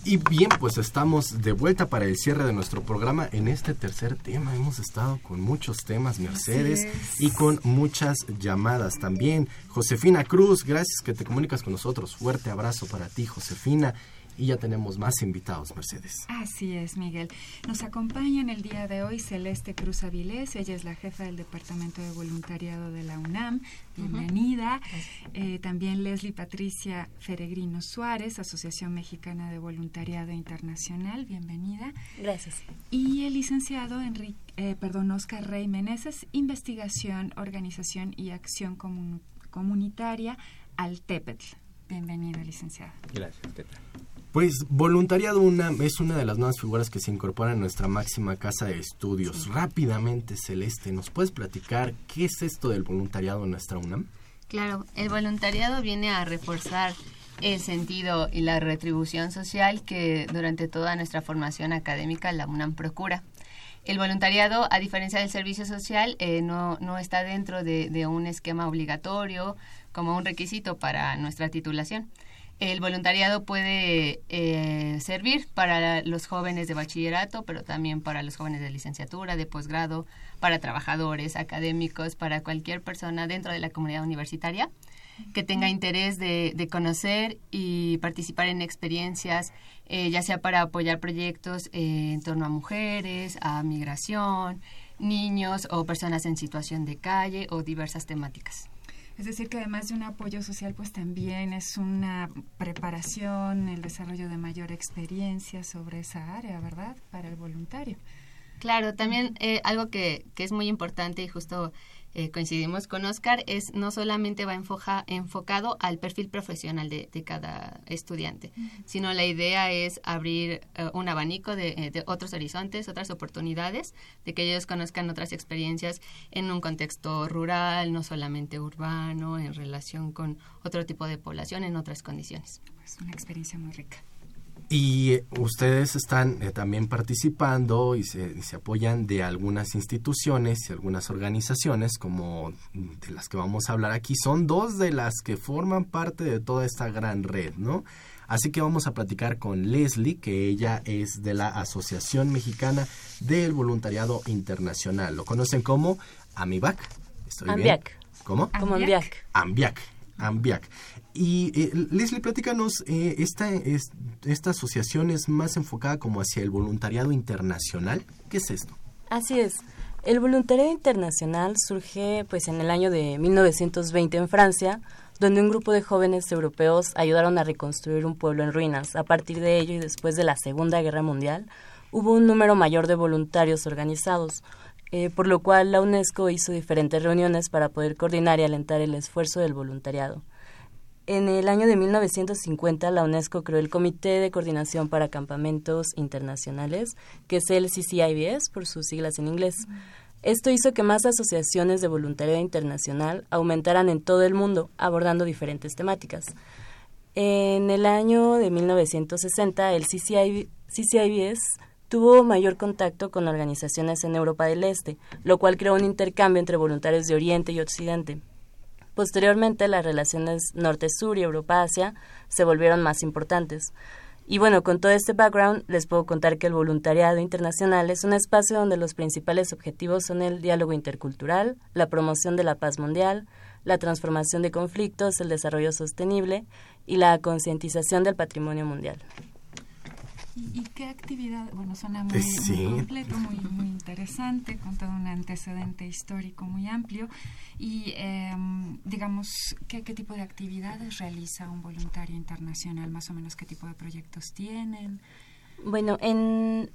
Y bien, pues estamos de vuelta para el cierre de nuestro programa en este tercer tema. Hemos estado con muchos temas, Mercedes, y con muchas llamadas también. Josefina Cruz, gracias que te comunicas con nosotros. Fuerte abrazo para ti, Josefina. Y ya tenemos más invitados, Mercedes.
Así es, Miguel. Nos acompaña en el día de hoy Celeste Cruz Avilés. Ella es la jefa del Departamento de Voluntariado de la UNAM. Bienvenida. Eh, también Leslie Patricia Feregrino Suárez, Asociación Mexicana de Voluntariado Internacional. Bienvenida.
Gracias.
Y el licenciado Enrique, eh, perdón, Oscar Rey Meneses, Investigación, Organización y Acción Comunitaria al TEPETL. Bienvenido, licenciado.
Gracias, ¿qué tal?
Pues Voluntariado UNAM es una de las nuevas figuras que se incorpora en nuestra máxima casa de estudios. Rápidamente, Celeste, ¿nos puedes platicar qué es esto del voluntariado en nuestra UNAM?
Claro, el voluntariado viene a reforzar el sentido y la retribución social que durante toda nuestra formación académica la UNAM procura. El voluntariado, a diferencia del servicio social, eh, no, no está dentro de, de un esquema obligatorio como un requisito para nuestra titulación el voluntariado puede eh, servir para los jóvenes de bachillerato, pero también para los jóvenes de licenciatura, de posgrado, para trabajadores, académicos, para cualquier persona dentro de la comunidad universitaria que tenga interés de, conocer y participar en experiencias, eh, ya sea para apoyar proyectos eh, en torno a mujeres, a migración, niños o personas en situación de calle o diversas temáticas.
Es decir, que además de un apoyo social, pues también es una preparación, el desarrollo de mayor experiencia sobre esa área, ¿verdad? Para el voluntario.
Claro, también eh, algo que, que es muy importante y justo eh, coincidimos con Oscar, es no solamente va enfocado al perfil profesional de, cada estudiante, sino la idea es abrir eh, un abanico de, de, otros horizontes, otras oportunidades, de que ellos conozcan otras experiencias en un contexto rural, no solamente urbano, en relación con otro tipo de población, en otras condiciones.
Es una experiencia muy rica.
Y ustedes están eh, también participando y se, apoyan de algunas instituciones y algunas organizaciones como de las que vamos a hablar aquí. Son dos de las que forman parte de toda esta gran red, ¿no? Así que vamos a platicar con Leslie, que ella es de la Asociación Mexicana del Voluntariado Internacional. Lo conocen como AMIVAC.
¿Estoy Ambiac.
¿Cómo?
Como Ambiac.
Ambiac. Ambiac. Y eh, Leslie, platícanos, eh, esta, esta asociación es más enfocada como hacia el voluntariado internacional. ¿Qué es esto?
Así es. El voluntariado internacional surge pues en el año de 1920 en Francia, donde un grupo de jóvenes europeos ayudaron a reconstruir un pueblo en ruinas. A partir de ello y después de la Segunda Guerra Mundial, hubo un número mayor de voluntarios organizados, eh, por lo cual la UNESCO hizo diferentes reuniones para poder coordinar y alentar el esfuerzo del voluntariado. En el año de 1950, la UNESCO creó el Comité de Coordinación para Campamentos Internacionales, que es el CCIBS por sus siglas en inglés. Esto hizo que más asociaciones de voluntariado internacional aumentaran en todo el mundo, abordando diferentes temáticas. En el año de 1960, el CCIBS tuvo mayor contacto con organizaciones en Europa del Este, lo cual creó un intercambio entre voluntarios de Oriente y Occidente. Posteriormente, las relaciones norte-sur y Europa-Asia se volvieron más importantes. Y bueno, con todo este background les puedo contar que el voluntariado internacional es un espacio donde los principales objetivos son el diálogo intercultural, la promoción de la paz mundial, la transformación de conflictos, el desarrollo sostenible y la concientización del patrimonio mundial.
¿Y, qué actividad? Bueno, suena muy, completo, muy, muy interesante, con todo un antecedente histórico muy amplio. Y, em, digamos, ¿qué, ¿qué tipo de actividades realiza un voluntario internacional? Más o menos, ¿qué tipo de proyectos tienen?
Bueno, en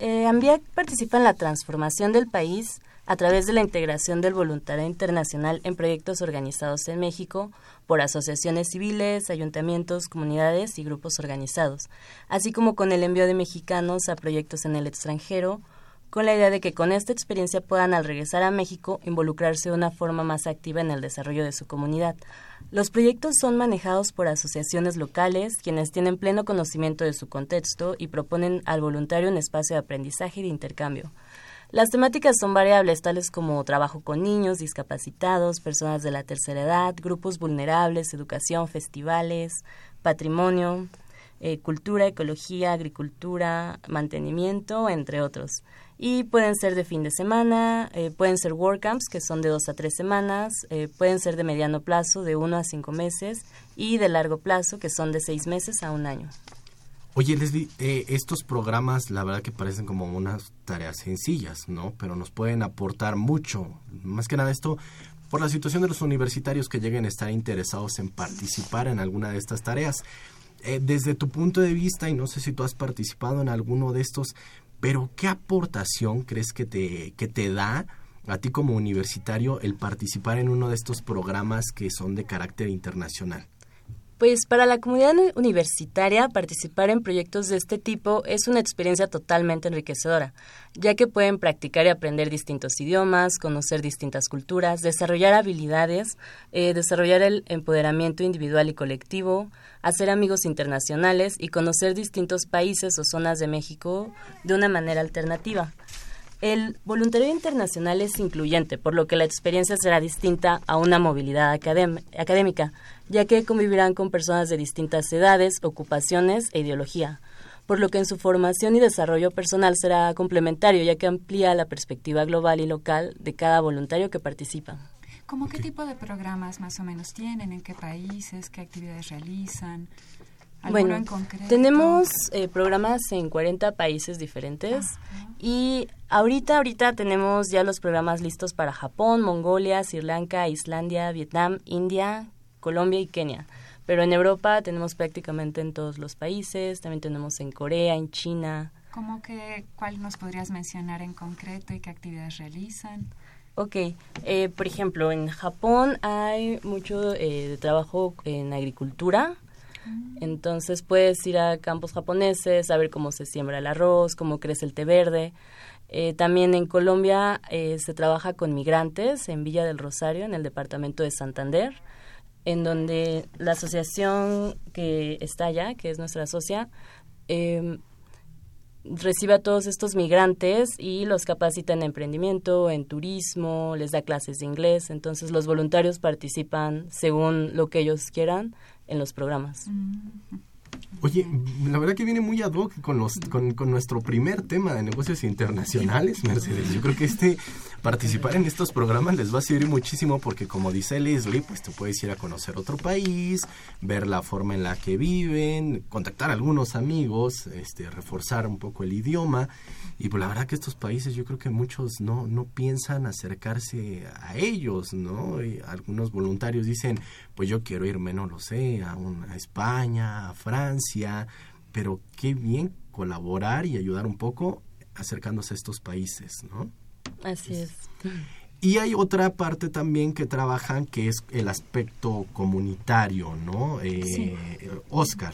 eh, Ambiac participa en la transformación del país a través de la integración del voluntariado internacional en proyectos organizados en México por asociaciones civiles, ayuntamientos, comunidades y grupos organizados, así como con el envío de mexicanos a proyectos en el extranjero, con la idea de que con esta experiencia puedan al regresar a México involucrarse de una forma más activa en el desarrollo de su comunidad. Los proyectos son manejados por asociaciones locales, quienes tienen pleno conocimiento de su contexto y proponen al voluntario un espacio de aprendizaje y de intercambio. Las temáticas son variables, tales como trabajo con niños, discapacitados, personas de la tercera edad, grupos vulnerables, educación, festivales, patrimonio. eh, cultura, ecología, agricultura, mantenimiento, entre otros. Y pueden ser de fin de semana, eh, pueden ser WordCamps, que son de dos a tres semanas, eh, pueden ser de mediano plazo, de uno a cinco meses, y de largo plazo, que son de seis meses a un año.
Oye, Leslie, estos programas la verdad que parecen como unas tareas sencillas, ¿no? Pero nos pueden aportar mucho. Más que nada esto por la situación de los universitarios que lleguen a estar interesados en participar en alguna de estas tareas. Eh, desde tu punto de vista, y no sé si tú has participado en alguno de estos, pero ¿qué aportación crees que te, que te da a ti como universitario el participar en uno de estos programas que son de carácter internacional?
Pues para la comunidad universitaria participar en proyectos de este tipo es una experiencia totalmente enriquecedora, ya que pueden practicar y aprender distintos idiomas, conocer distintas culturas, desarrollar habilidades, eh, desarrollar el empoderamiento individual y colectivo, hacer amigos internacionales y conocer distintos países o zonas de México de una manera alternativa. El voluntariado internacional es incluyente, por lo que la experiencia será distinta a una movilidad académica, ya que convivirán con personas de distintas edades, ocupaciones e ideología, por lo que en su formación y desarrollo personal será complementario, ya que amplía la perspectiva global y local de cada voluntario que participa.
¿Cómo qué tipo de programas más o menos tienen? ¿En qué países? ¿Qué actividades realizan?
Bueno, tenemos eh, programas en 40 países diferentes y ahorita, ahorita tenemos ya los programas listos para Japón, Mongolia, Sri Lanka, Islandia, Vietnam, India, Colombia y Kenia. Pero en Europa tenemos prácticamente en todos los países, también tenemos en Corea, en China.
¿Cómo que, cuál nos podrías mencionar en concreto y qué actividades realizan?
Ok, eh, por ejemplo, en Japón hay mucho eh, de trabajo en agricultura, entonces puedes ir a campos japoneses, saber cómo se siembra el arroz, cómo crece el té verde. Eh, también en Colombia eh, se trabaja con migrantes en Villa del Rosario, en el departamento de Santander, en donde la asociación que está allá, que es nuestra socia, eh, recibe a todos estos migrantes y los capacita en emprendimiento, en turismo, les da clases de inglés. Entonces los voluntarios participan según lo que ellos quieran en los programas.
Oye, la verdad que viene muy ad hoc con, los, con, con, nuestro primer tema de negocios internacionales, Mercedes. Yo creo que este participar en estos programas les va a servir muchísimo porque como dice Leslie, pues tú puedes ir a conocer otro país, ver la forma en la que viven, contactar a algunos amigos, este, reforzar un poco el idioma y pues la verdad que estos países yo creo que muchos no, no piensan acercarse a ellos, ¿no? Y algunos voluntarios dicen, pues yo quiero irme, no lo sé, a, a España, a Francia, pero qué bien colaborar y ayudar un poco acercándose a estos países, ¿no?
Así es.
Y hay otra parte también que trabajan que es el aspecto comunitario, ¿no? Eh, Oscar,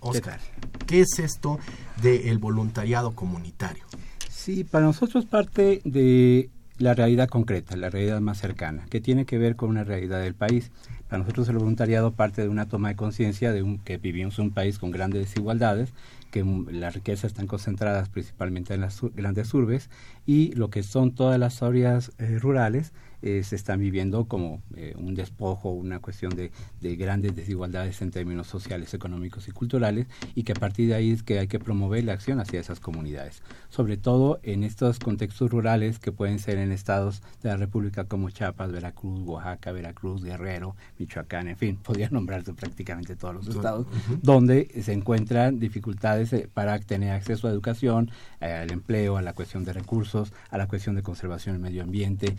Oscar, ¿qué es esto del voluntariado comunitario?
Sí, para nosotros parte de la realidad concreta, la realidad más cercana, que tiene que ver con una realidad del país. Para nosotros el voluntariado parte de una toma de conciencia de un, que vivimos un país con grandes desigualdades, que las riquezas están concentradas principalmente en las grandes urbes y lo que son todas las áreas eh, rurales eh, se están viviendo como eh, un despojo, una cuestión de, grandes desigualdades en términos sociales, económicos y culturales, y que a partir de ahí es que hay que promover la acción hacia esas comunidades, sobre todo en estos contextos rurales que pueden ser en estados de la República como Chiapas, Veracruz, Oaxaca, Veracruz, Guerrero, Michoacán, en fin, podría nombrarse prácticamente todos los estados, donde se encuentran dificultades eh, para tener acceso a educación, al empleo, a la cuestión de recursos, a la cuestión de conservación del medio ambiente,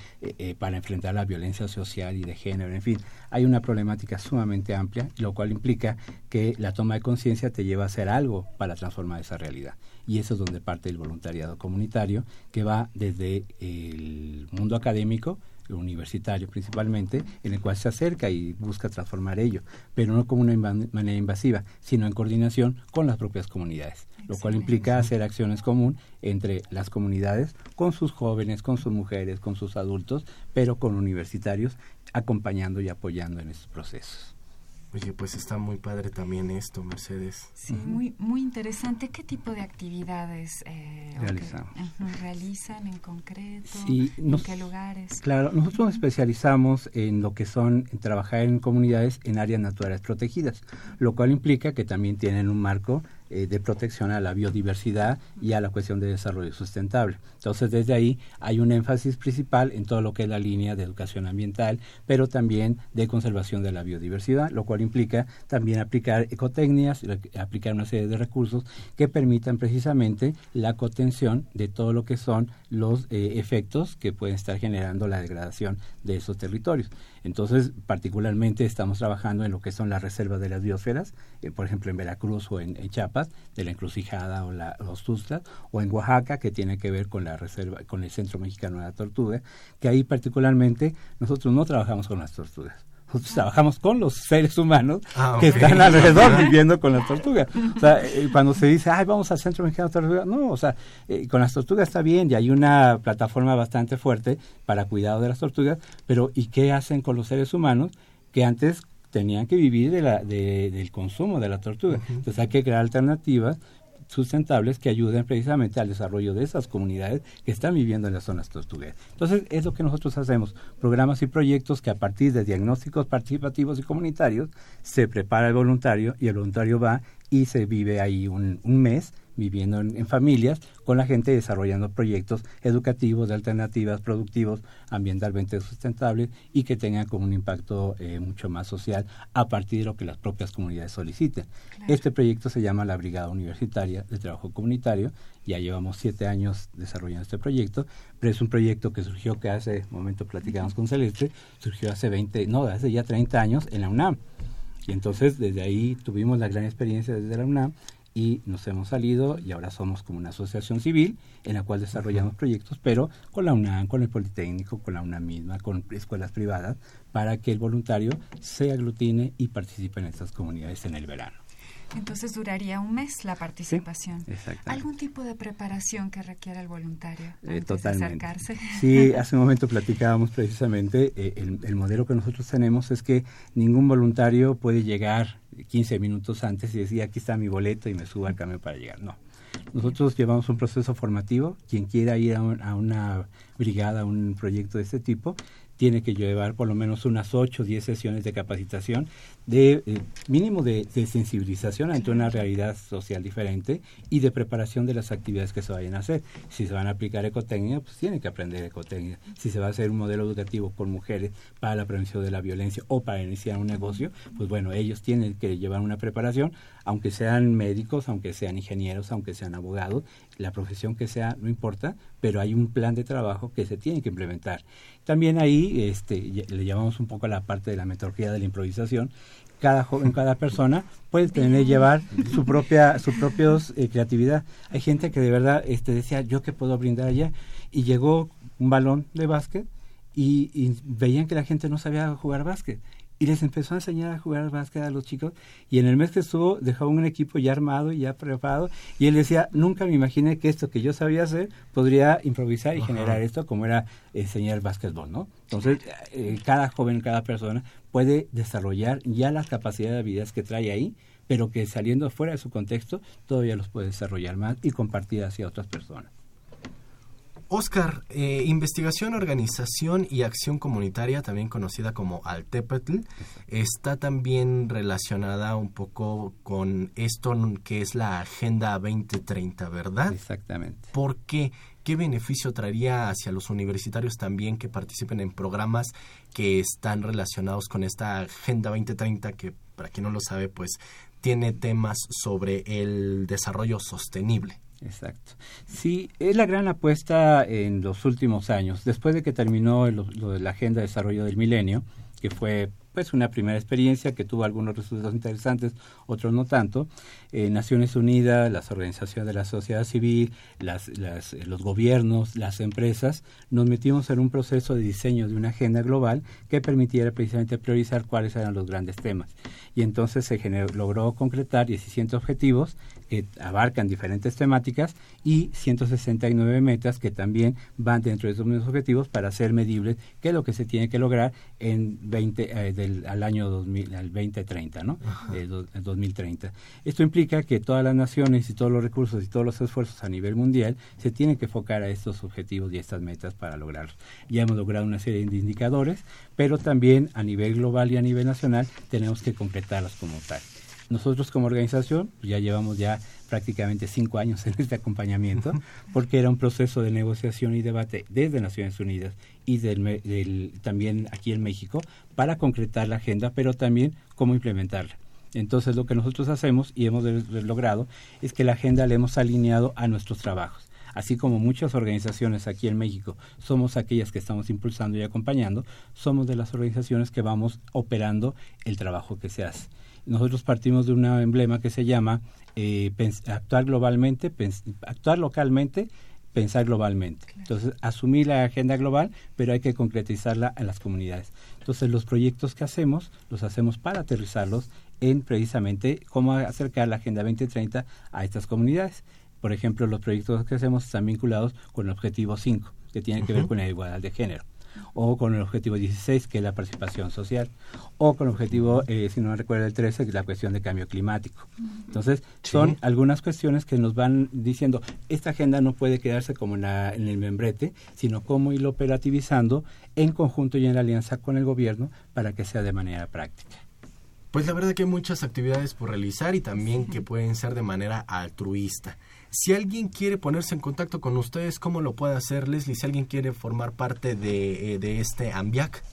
para enfrentar la violencia social y de género, en fin, hay una problemática sumamente amplia, lo cual implica que la toma de conciencia te lleva a hacer algo para transformar esa realidad. Y eso es donde parte el voluntariado comunitario, que va desde el mundo académico, universitario principalmente, en el cual se acerca y busca transformar ello, pero no como una manera invasiva, sino en coordinación con las propias comunidades, lo cual implica hacer acciones común entre las comunidades, con sus jóvenes, con sus mujeres, con sus adultos, pero con universitarios, acompañando y apoyando en estos procesos.
Oye, pues está muy padre también esto, Mercedes.
Sí, muy muy interesante. ¿Qué tipo de actividades
eh, realizan?
realizan en concreto? ¿En qué lugares?
Claro, nosotros nos especializamos en lo que son en trabajar en comunidades en áreas naturales protegidas, lo cual implica que también tienen un marco eh, de protección a la biodiversidad y a la cuestión de desarrollo sustentable. Entonces, desde ahí hay un énfasis principal en todo lo que es la línea de educación ambiental, pero también de conservación de la biodiversidad, lo cual implica también aplicar ecotecnias, aplicar una serie de recursos que permitan precisamente la contención de todo lo que son los eh, efectos que pueden estar generando la degradación de esos territorios. Entonces, particularmente estamos trabajando en lo que son las reservas de las biosferas, eh, por ejemplo en Veracruz o en, Chiapas, de la encrucijada o la, los Tuzlas, o en Oaxaca, que tiene que ver con la reserva, con el Centro Mexicano de la Tortuga, que ahí particularmente nosotros no trabajamos con las tortugas. Nosotros trabajamos con los seres humanos ah, que están alrededor viviendo con las tortugas. O sea, eh, cuando se dice, ay, vamos al Centro Mexicano de Tortugas, no, o sea, eh, con las tortugas está bien y hay una plataforma bastante fuerte para cuidado de las tortugas, pero ¿y qué hacen con los seres humanos que antes tenían que vivir de la, de, del consumo de la tortuga? Entonces hay que crear alternativas sustentables que ayuden precisamente al desarrollo de esas comunidades que están viviendo en las zonas tortugueras. Entonces, es lo que nosotros hacemos, programas y proyectos que a partir de diagnósticos participativos y comunitarios se prepara el voluntario y el voluntario va y se vive ahí un, un mes viviendo en, familias con la gente desarrollando proyectos educativos de alternativas productivos ambientalmente sustentables y que tengan como un impacto eh, mucho más social a partir de lo que las propias comunidades soliciten. Este proyecto se llama la Brigada Universitaria de Trabajo Comunitario. Ya llevamos siete años desarrollando este proyecto, pero es un proyecto que surgió que hace, un momento platicamos con Celeste, surgió hace 20, no, hace ya 30 años en la UNAM. Y entonces desde ahí tuvimos la gran experiencia desde la UNAM y nos hemos salido y ahora somos como una asociación civil en la cual desarrollamos proyectos, pero con la UNAM, con el Politécnico, con la UNAM misma, con escuelas privadas, para que el voluntario se aglutine y participe en estas comunidades en el verano.
Entonces duraría un mes la participación. ¿Algún tipo de preparación que requiera el voluntario
eh, totalmente. acercarse? Sí, hace un momento platicábamos precisamente, eh, el, el, modelo que nosotros tenemos es que ningún voluntario puede llegar 15 minutos antes y decir aquí está mi boleto y me subo al camión para llegar. No. Nosotros llevamos un proceso formativo. Quien quiera ir a, a una brigada, a un proyecto de este tipo, tiene que llevar por lo menos unas 8 o 10 sesiones de capacitación, de eh, mínimo de, sensibilización ante una realidad social diferente y de preparación de las actividades que se vayan a hacer. Si se van a aplicar ecotecnia, pues tienen que aprender ecotecnia. Si se va a hacer un modelo educativo con mujeres para la prevención de la violencia o para iniciar un negocio, pues bueno, ellos tienen que llevar una preparación, aunque sean médicos, aunque sean ingenieros, aunque sean abogados, la profesión que sea, no importa, pero hay un plan de trabajo que se tiene que implementar. También ahí este, le llamamos un poco a la parte de la metodología de la improvisación. Cada joven, cada persona puede tener llevar su propia su propios eh, creatividad. Hay gente que de verdad este, decía, ¿yo qué puedo brindar allá? Y llegó un balón de básquet y, y veían que la gente no sabía jugar básquet y les empezó a enseñar a jugar básquet a los chicos y en el mes que estuvo dejó un equipo ya armado y ya preparado y él decía nunca me imaginé que esto que yo sabía hacer podría improvisar y generar esto como era enseñar básquetbol no entonces eh, cada joven cada persona puede desarrollar ya las capacidades de habilidades que trae ahí pero que saliendo fuera de su contexto todavía los puede desarrollar más y compartir hacia otras personas
Oscar, eh, investigación, organización y acción comunitaria, también conocida como Altepetl, está también relacionada un poco con esto que es la Agenda 2030, ¿verdad?
Exactamente.
¿Por qué? ¿Qué beneficio traería hacia los universitarios también que participen en programas que están relacionados con esta Agenda 2030 que, para quien no lo sabe, pues tiene temas sobre el desarrollo sostenible?
Exacto. Sí, es la gran apuesta en los últimos años. Después de que terminó lo, de la Agenda de Desarrollo del Milenio, que fue pues una primera experiencia que tuvo algunos resultados interesantes, otros no tanto. Eh, Naciones Unidas, las organizaciones de la sociedad civil, las, las, los gobiernos, las empresas, nos metimos en un proceso de diseño de una agenda global que permitiera precisamente priorizar cuáles eran los grandes temas. Y entonces se logró concretar 17 objetivos que abarcan diferentes temáticas y 169 metas que también van dentro de esos mismos objetivos para ser medibles qué es lo que se tiene que lograr en 20 eh, del al año 2000 al 2030, ¿no? Eh, 2030. Esto implica que todas las naciones y todos los recursos y todos los esfuerzos a nivel mundial se tienen que enfocar a estos objetivos y estas metas para lograrlos. Ya hemos logrado una serie de indicadores, pero también a nivel global y a nivel nacional tenemos que concretarlas como tal. Nosotros como organización pues, ya llevamos ya prácticamente cinco años en este acompañamiento, porque era un proceso de negociación y debate desde Naciones Unidas y del, también aquí en México para concretar la agenda, pero también cómo implementarla. Entonces lo que nosotros hacemos y hemos logrado es que la agenda la hemos alineado a nuestros trabajos. Así como muchas organizaciones aquí en México somos aquellas que estamos impulsando y acompañando, somos de las organizaciones que vamos operando el trabajo que se hace. Nosotros partimos de un emblema que se llama eh, actuar globalmente, actuar localmente, pensar globalmente. Entonces, asumir la agenda global, pero hay que concretizarla en las comunidades. Entonces, los proyectos que hacemos, los hacemos para aterrizarlos en precisamente cómo acercar la Agenda 2030 a estas comunidades. Por ejemplo, los proyectos que hacemos están vinculados con el objetivo 5, que tiene que ver con la igualdad de género o con el objetivo 16, que es la participación social, o con el objetivo, eh, si no me recuerdo el 13, que es la cuestión de cambio climático. Entonces, son algunas cuestiones que nos van diciendo, esta agenda no puede quedarse como en, en el membrete, sino cómo irlo operativizando en conjunto y en alianza con el gobierno para que sea de manera práctica.
Pues la verdad que hay muchas actividades por realizar y también que pueden ser de manera altruista. Si alguien quiere ponerse en contacto con ustedes, ¿cómo lo puede hacer, Leslie? Si alguien quiere formar parte de, eh, de este AMBIAC.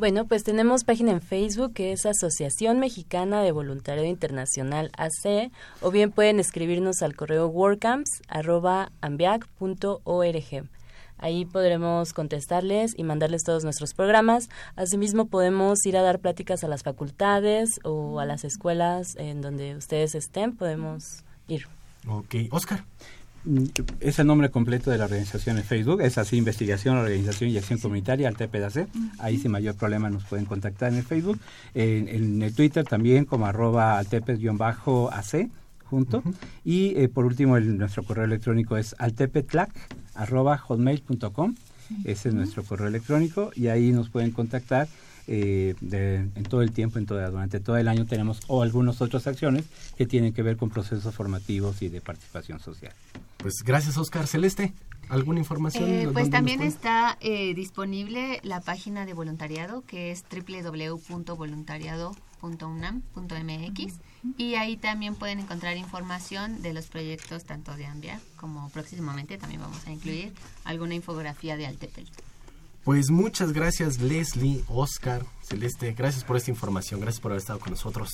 Bueno, pues tenemos página en Facebook que es Asociación Mexicana de Voluntariado Internacional AC, o bien pueden escribirnos al correo workcamps.ambiac.org. Ahí podremos contestarles y mandarles todos nuestros programas. Asimismo, podemos ir a dar pláticas a las facultades o a las escuelas en donde ustedes estén. Podemos ir.
Ok, Oscar.
Mm, es el nombre completo de la organización en Facebook, es así, Investigación, Organización y Acción Comunitaria, TPDAC. Ahí sin mayor problema nos pueden contactar en el Facebook. En, el Twitter también como arroba altepes-ac junto. Y eh, por último, el, nuestro correo electrónico es altepetlac.hotmail.com. Ese es nuestro correo electrónico y ahí nos pueden contactar eh, en todo el tiempo, en toda, durante todo el año tenemos o algunas otras acciones que tienen que ver con procesos formativos y de participación social.
Pues gracias Oscar Celeste. ¿Alguna información?
Eh, pues también está eh, disponible la página de voluntariado que es www.voluntariado.unam.mx y ahí también pueden encontrar información de los proyectos tanto de AMBIA como próximamente también vamos a incluir alguna infografía de Altepel.
Pues muchas gracias Leslie, Oscar, Celeste, gracias por esta información, gracias por haber estado con nosotros.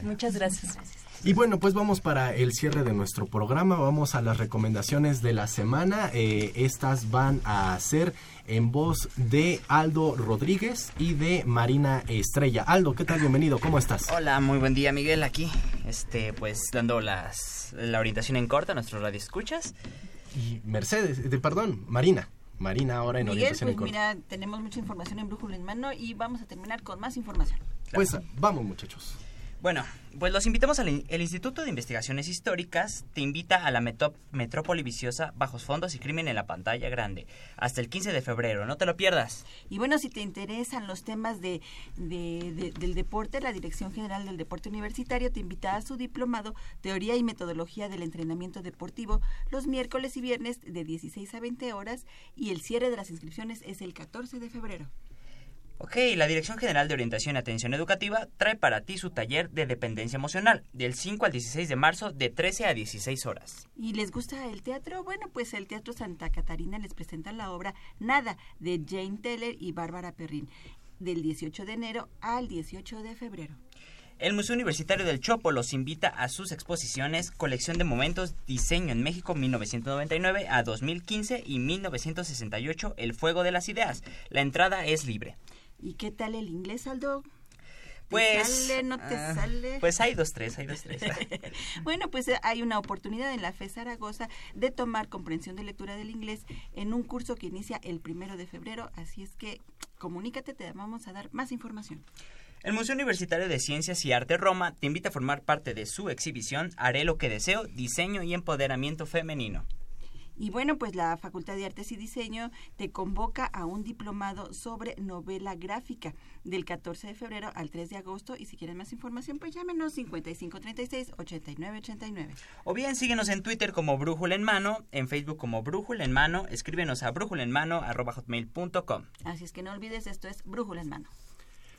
Muchas gracias.
Y bueno, pues vamos para el cierre de nuestro programa, vamos a las recomendaciones de la semana. Eh, estas van a ser en voz de Aldo Rodríguez y de Marina Estrella. Aldo, ¿qué tal? Bienvenido, ¿cómo estás?
Hola, muy buen día Miguel, aquí, este, pues dando las, la orientación en corta a nuestros radioescuchas.
Y Mercedes, de, perdón, Marina. Marina ahora en
Miguel,
orientación
pues mira, tenemos mucha información en Brújula en mano y vamos a terminar con más información.
Pues vamos muchachos.
Bueno, pues los invitamos al Instituto de Investigaciones Históricas, te invita a la Metrópoli Viciosa Bajos Fondos y Crimen en la Pantalla Grande, hasta el 15 de febrero, no te lo pierdas.
Y bueno, si te interesan los temas de, del deporte, la Dirección General del Deporte Universitario te invita a su diplomado Teoría y Metodología del Entrenamiento Deportivo los miércoles y viernes de 16 a 20 horas y el cierre de las inscripciones es el 14 de febrero.
Ok, la Dirección General de Orientación y Atención Educativa trae para ti su taller de dependencia emocional del 5 al 16 de marzo de 13 a 16 horas.
¿Y les gusta el teatro? Bueno, pues el Teatro Santa Catarina les presenta la obra Nada de Jane Teller y Bárbara Perrin del 18 de enero al 18 de febrero.
El Museo Universitario del Chopo los invita a sus exposiciones Colección de Momentos Diseño en México 1999 a 2015 y 1968 El Fuego de las Ideas. La entrada es libre.
¿Y qué tal el inglés, Aldo?
Pues,
sale, no te
ah,
sale?
Pues hay dos, tres, hay dos, tres.
bueno, pues eh, hay una oportunidad en la FE Zaragoza de tomar comprensión de lectura del inglés en un curso que inicia el primero de febrero, así es que comunícate, te vamos a dar más información.
El Museo Universitario de Ciencias y Arte Roma te invita a formar parte de su exhibición Haré lo que deseo, diseño y empoderamiento femenino.
Y bueno, pues la Facultad de Artes y Diseño te convoca a un diplomado sobre novela gráfica del 14 de febrero al 3 de agosto. Y si quieren más información, pues llámenos 5536-8989.
O bien síguenos en Twitter como Brújula en Mano, en Facebook como Brújula en Mano, escríbenos a brújulaenmano.com.
Así es que no olvides, esto es Brújula en Mano.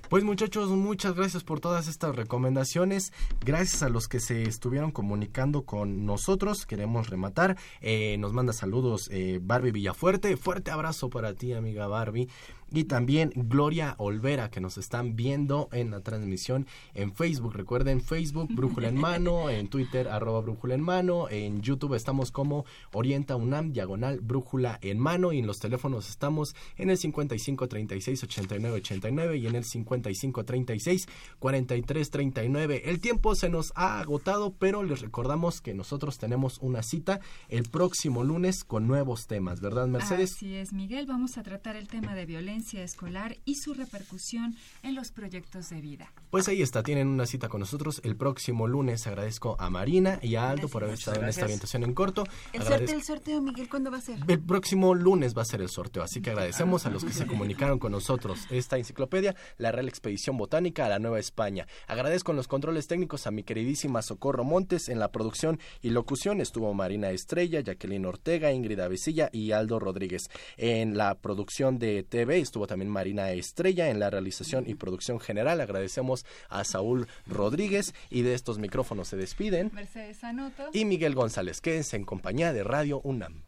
Pues muchachos, muchas gracias por todas estas recomendaciones. Gracias a los que se estuvieron comunicando con nosotros. Queremos rematar. Eh, nos manda saludos eh, Barbie Villafuerte. Fuerte abrazo para ti, amiga Barbie y también Gloria Olvera que nos están viendo en la transmisión en Facebook. Recuerden Facebook Brújula en Mano, en Twitter arroba Brújula en Mano, en YouTube estamos como Orienta UNAM diagonal Brújula en Mano y en los teléfonos estamos en el 55 36 89 89 y en el 55 36 43 39. El tiempo se nos ha agotado, pero les recordamos que nosotros tenemos una cita el próximo lunes con nuevos temas, ¿verdad Mercedes?
Así es, Miguel, vamos a tratar el tema de violencia escolar y su repercusión en los proyectos de vida.
Pues ahí está, tienen una cita con nosotros el próximo lunes. Agradezco a Marina y a Aldo por haber estado en esta orientación en corto.
El sorteo, el sorteo, Miguel, ¿cuándo va a ser?
El próximo lunes va a ser el sorteo, así que agradecemos a los que se comunicaron con nosotros. Esta enciclopedia, la Real Expedición Botánica a la Nueva España. Agradezco en los controles técnicos a mi queridísima Socorro Montes. En la producción y locución estuvo Marina Estrella, Jacqueline Ortega, Ingrid Avesilla y Aldo Rodríguez. En la producción de TV estuvo también Marina Estrella en la realización y producción general. Agradecemos a Saúl Rodríguez y de estos micrófonos se despiden.
Mercedes Anoto.
Y Miguel González. Quédense en compañía de Radio UNAM.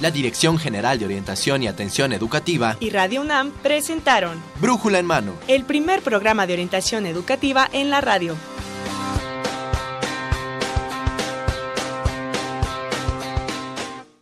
La Dirección General de Orientación y Atención Educativa
y Radio UNAM presentaron
Brújula en Mano,
el primer programa de orientación educativa en la radio.